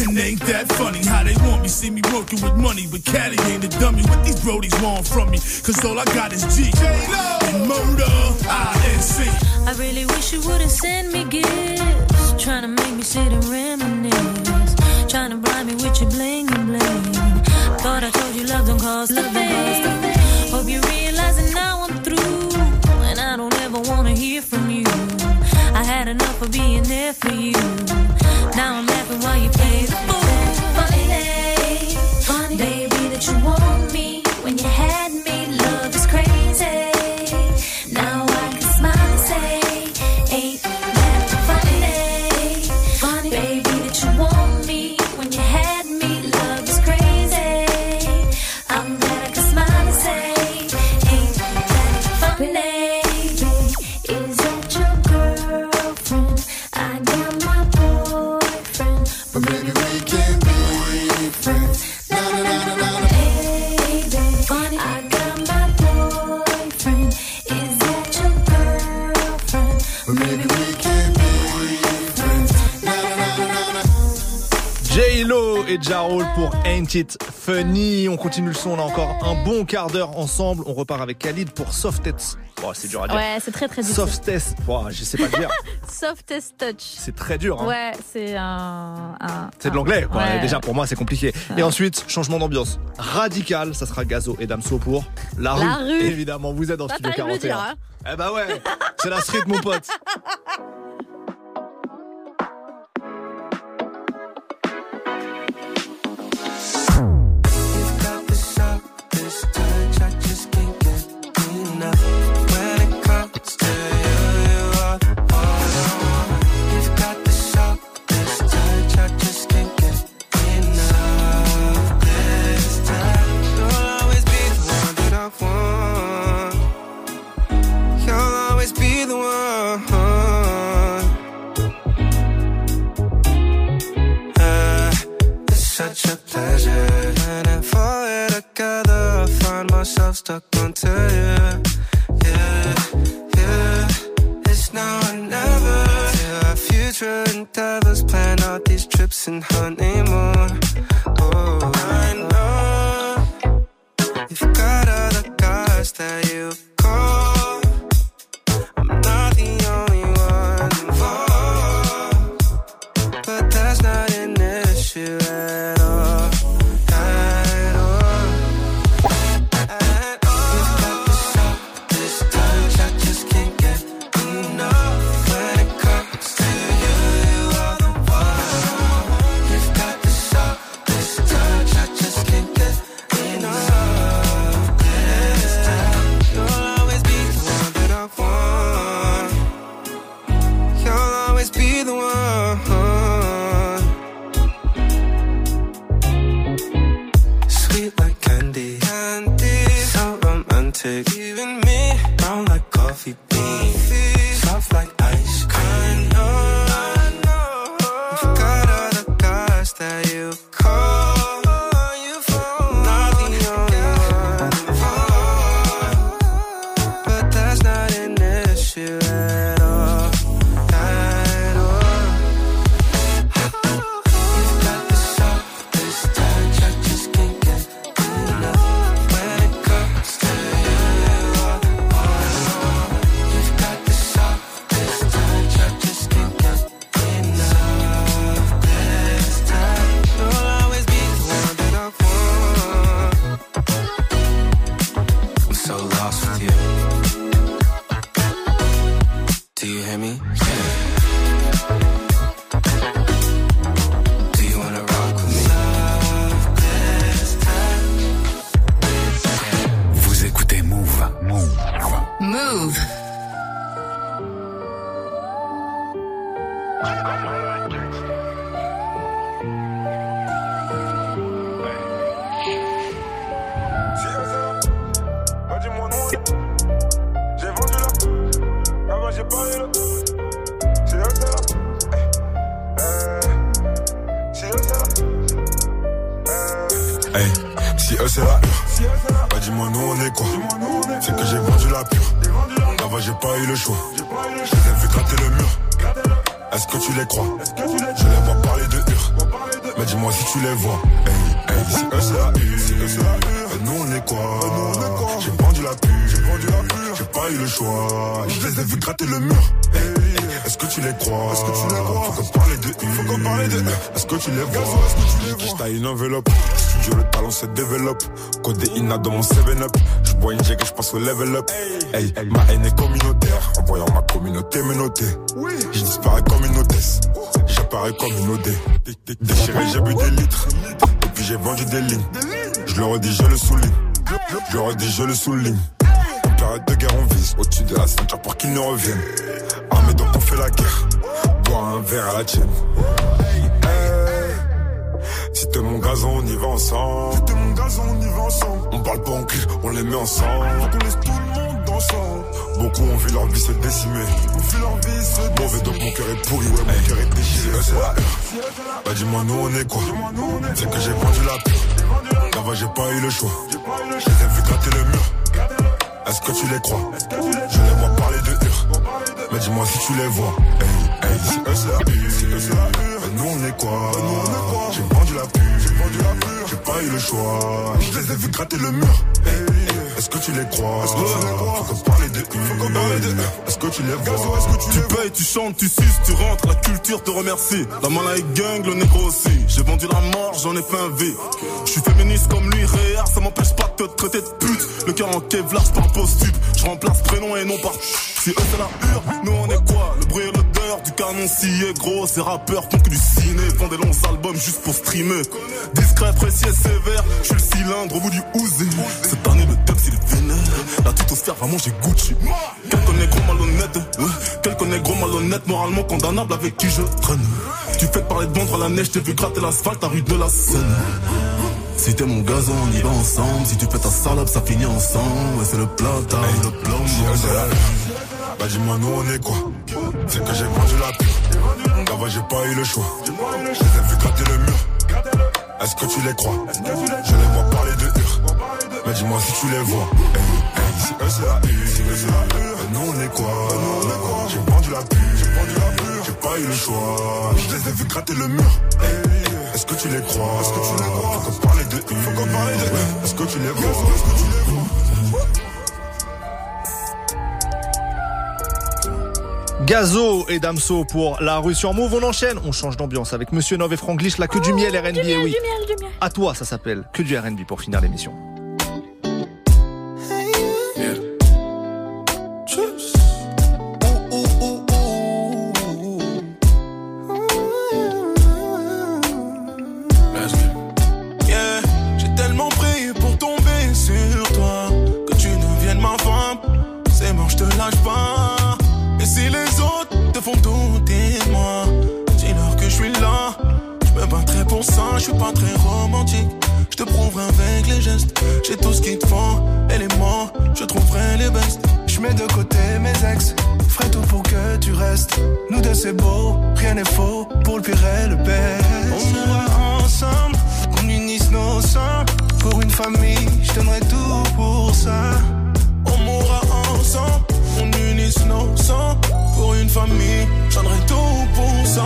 And ain't that funny how they want me, see me working with money. But Caddy ain't a dummy. What these brodies want from me? Cause all I got is G. J-Lo. on continue le son, là encore un bon quart d'heure ensemble. On repart avec Khalid pour Softest. C'est dur à dire. Ouais, c'est très très dur. Soft Test, oh, je sais pas dire. Softest Touch. C'est très dur. Hein. Ouais, c'est un. c'est de l'anglais, quoi. Déjà pour moi, c'est compliqué. Et ensuite, changement d'ambiance. Radical, ça sera Gazo et Damso pour La, la rue. Évidemment, vous êtes dans bah, Studio 41. Dire. Hein. Eh bah ouais, c'est la street, mon pote. Level up. Hey, ma haine est communautaire. En voyant ma communauté me noter Je disparais comme une hôtesse. J'apparais comme une OD Déchiré j'ai bu des litres. Et puis j'ai vendu des lignes. Je le redis je le souligne. Je le redis je le souligne. En période de guerre on vise Au-dessus de la ceinture pour qu'ils ne reviennent Armé donc on fait la guerre. Bois un verre à la tienne si t'es mon gazon, on y va ensemble. Si t'es mon gazon, on y va ensemble. On parle pas en cul, on les met ensemble. Faut qu'on laisse tout le monde ensemble. Beaucoup ont vu leur vie se décimer. On vu leur vie se décimer. Mauvais donc mon cœur est pourri, ouais, mon cœur est déchiré. C'est la heure. Bah dis-moi nous on est quoi? C'est que j'ai vendu la pure. Là-bas j'ai pas eu le choix. Je les ai vu gratter le mur. Est-ce que tu les crois? Je les vois parler de hur. Mais dis-moi si tu les vois. Hey, hey, c'est eux c'est la nous on est quoi? J'ai J'ai vendu la pure. J'ai pas eu le choix. Je les ai vu gratter le mur. Hey, Est-ce que tu les crois? Est-ce que tu les crois? Faut qu'on parle de. Faut qu'on parle de. Est-ce que tu les vois? Est-ce que tu Tu payes, tu chantes, tu suces, tu rentres, la culture te remercie. La malade gang, le négro aussi. J'ai vendu la mort, j'en ai fait un V. Je suis féministe comme lui, réa, ça m'empêche pas de te traiter de pute. Le cœur en kevlar, je parle post-tube. Je remplace prénom et non par. Si eux c'est la hure, nous on est quoi? Le bruit et l'odeur du canon scié, gros. Ces rappeurs font que du ciné, font des longs albums juste pour streamer. Discret, précis et sévère, je suis le cylindre au bout du ouzé. Cette année, le texte est vénère. La tutosphère va manger Gucci. Quelques négros malhonnêtes, ouais. Quelques négros malhonnêtes, moralement condamnables avec qui je traîne. Tu fais parler de vendre à la neige, t'ai vu gratter l'asphalte à rue de la Seine. Si t'es mon gazon, on y va ensemble. Si tu fais ta salope, ça finit ensemble. Ouais, c'est le plata, le plomb. Bah dis-moi nous on est quoi? C'est que j'ai vendu la pure Là-bas j'ai pas eu le choix Je les ai vu gratter le mur Est-ce que tu les crois? Je les vois parler de hur Mais dis-moi si tu les vois Hey, si eux c'est la hur Si eux c'est la hur Et nous on est quoi? J'ai vendu la J'ai vendu la pure. J'ai pas eu le choix. Je les ai vu gratter le mur. Est-ce que tu les crois? Est-ce que tu les crois? Faut qu'on parle de hur Faut qu'on parle de hur Est-ce que tu les vois Est-ce que tu les vois Gazo et Damso pour la rue sur Move. On enchaîne, on change d'ambiance avec Monsieur Nov et Franglish, là que du miel R&B, Du miel, eh oui. du miel, du miel. À toi, ça s'appelle que du R&B pour finir l'émission.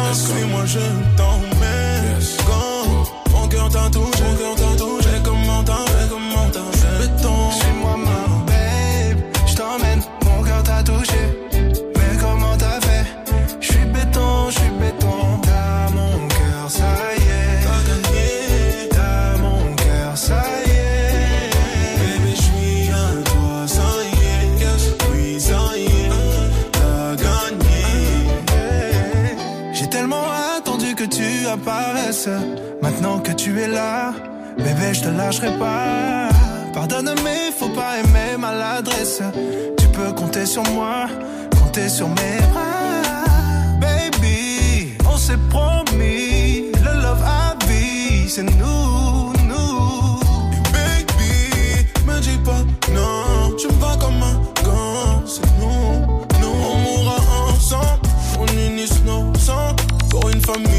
Pour ça. Suis-moi, je t'emmène. Go, mon cœur t'a touché, je te lâcherai pas. Pardonne, mais faut pas aimer maladresse. Tu peux compter sur moi, compter sur mes bras. Baby, on s'est promis, le love à vie, c'est nous, nous. Baby, me dis pas non, tu me vas comme un gant, c'est nous, nous. On mourra ensemble, on unisse nos sangs pour une famille,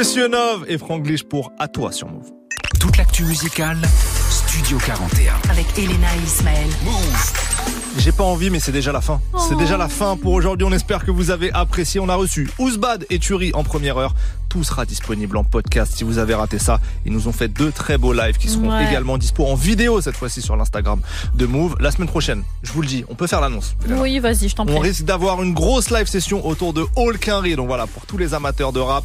Monsieur Nov et Franglish pour À toi sur Move. Toute l'actu musicale, Studio 41. Avec Elena et Ismaël. J'ai pas envie, mais c'est déjà la fin. C'est déjà la fin pour aujourd'hui. On espère que vous avez apprécié. On a reçu Ouzbad et Turi en première heure. Tout sera disponible en podcast si vous avez raté ça. Ils nous ont fait deux très beaux lives qui seront Ouais. également dispo en vidéo cette fois-ci sur l'Instagram de Move. La semaine prochaine, je vous le dis, on peut faire l'annonce. Oui, vas-y, je t'en prie. On risque d'avoir une grosse live session autour de All Quinry. Donc voilà, pour tous les amateurs de rap,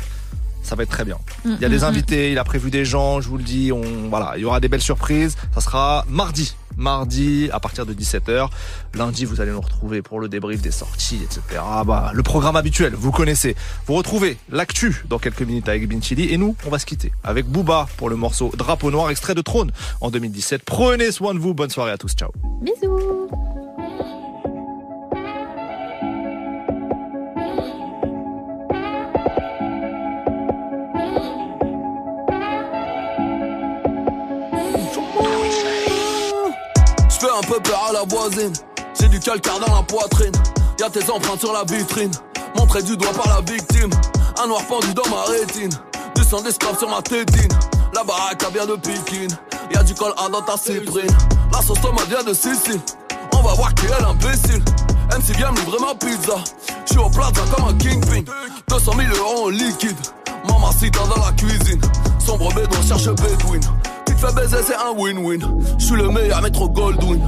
ça va être très bien. Mm, Il y a des mm, invités, il a prévu des gens, je vous le dis. On, voilà, il y aura des belles surprises. Ça sera mardi. Mardi à partir de 17h. Lundi, vous allez nous retrouver pour le débrief des sorties, etc. Bah, le programme habituel, vous connaissez. Vous retrouvez l'actu dans quelques minutes avec Binchili. Et nous, on va se quitter avec Booba pour le morceau Drapeau Noir, extrait de Trône en 2017. Prenez soin de vous. Bonne soirée à tous. Ciao. Bisous. Un peu peur à la voisine. J'ai du calcaire dans la poitrine. Y'a tes empreintes sur la vitrine. Montré du doigt par la victime. Un noir pendu dans ma rétine. Du sang d'esclave sur ma tétine. La baraque a bien de Pékin. Y'a du col A dans ta cyprine. La sauce tomate vient de Sicile. On va voir qui est l'imbécile. MC vient me livrer ma pizza. J'suis au plaza comme un kingpin. 200 000 euros en liquide. Mamacita dans la cuisine. Sombre bédouin cherche Bedouin. Tu te fais baiser, c'est un win-win. J'suis le meilleur métro Goldwyn.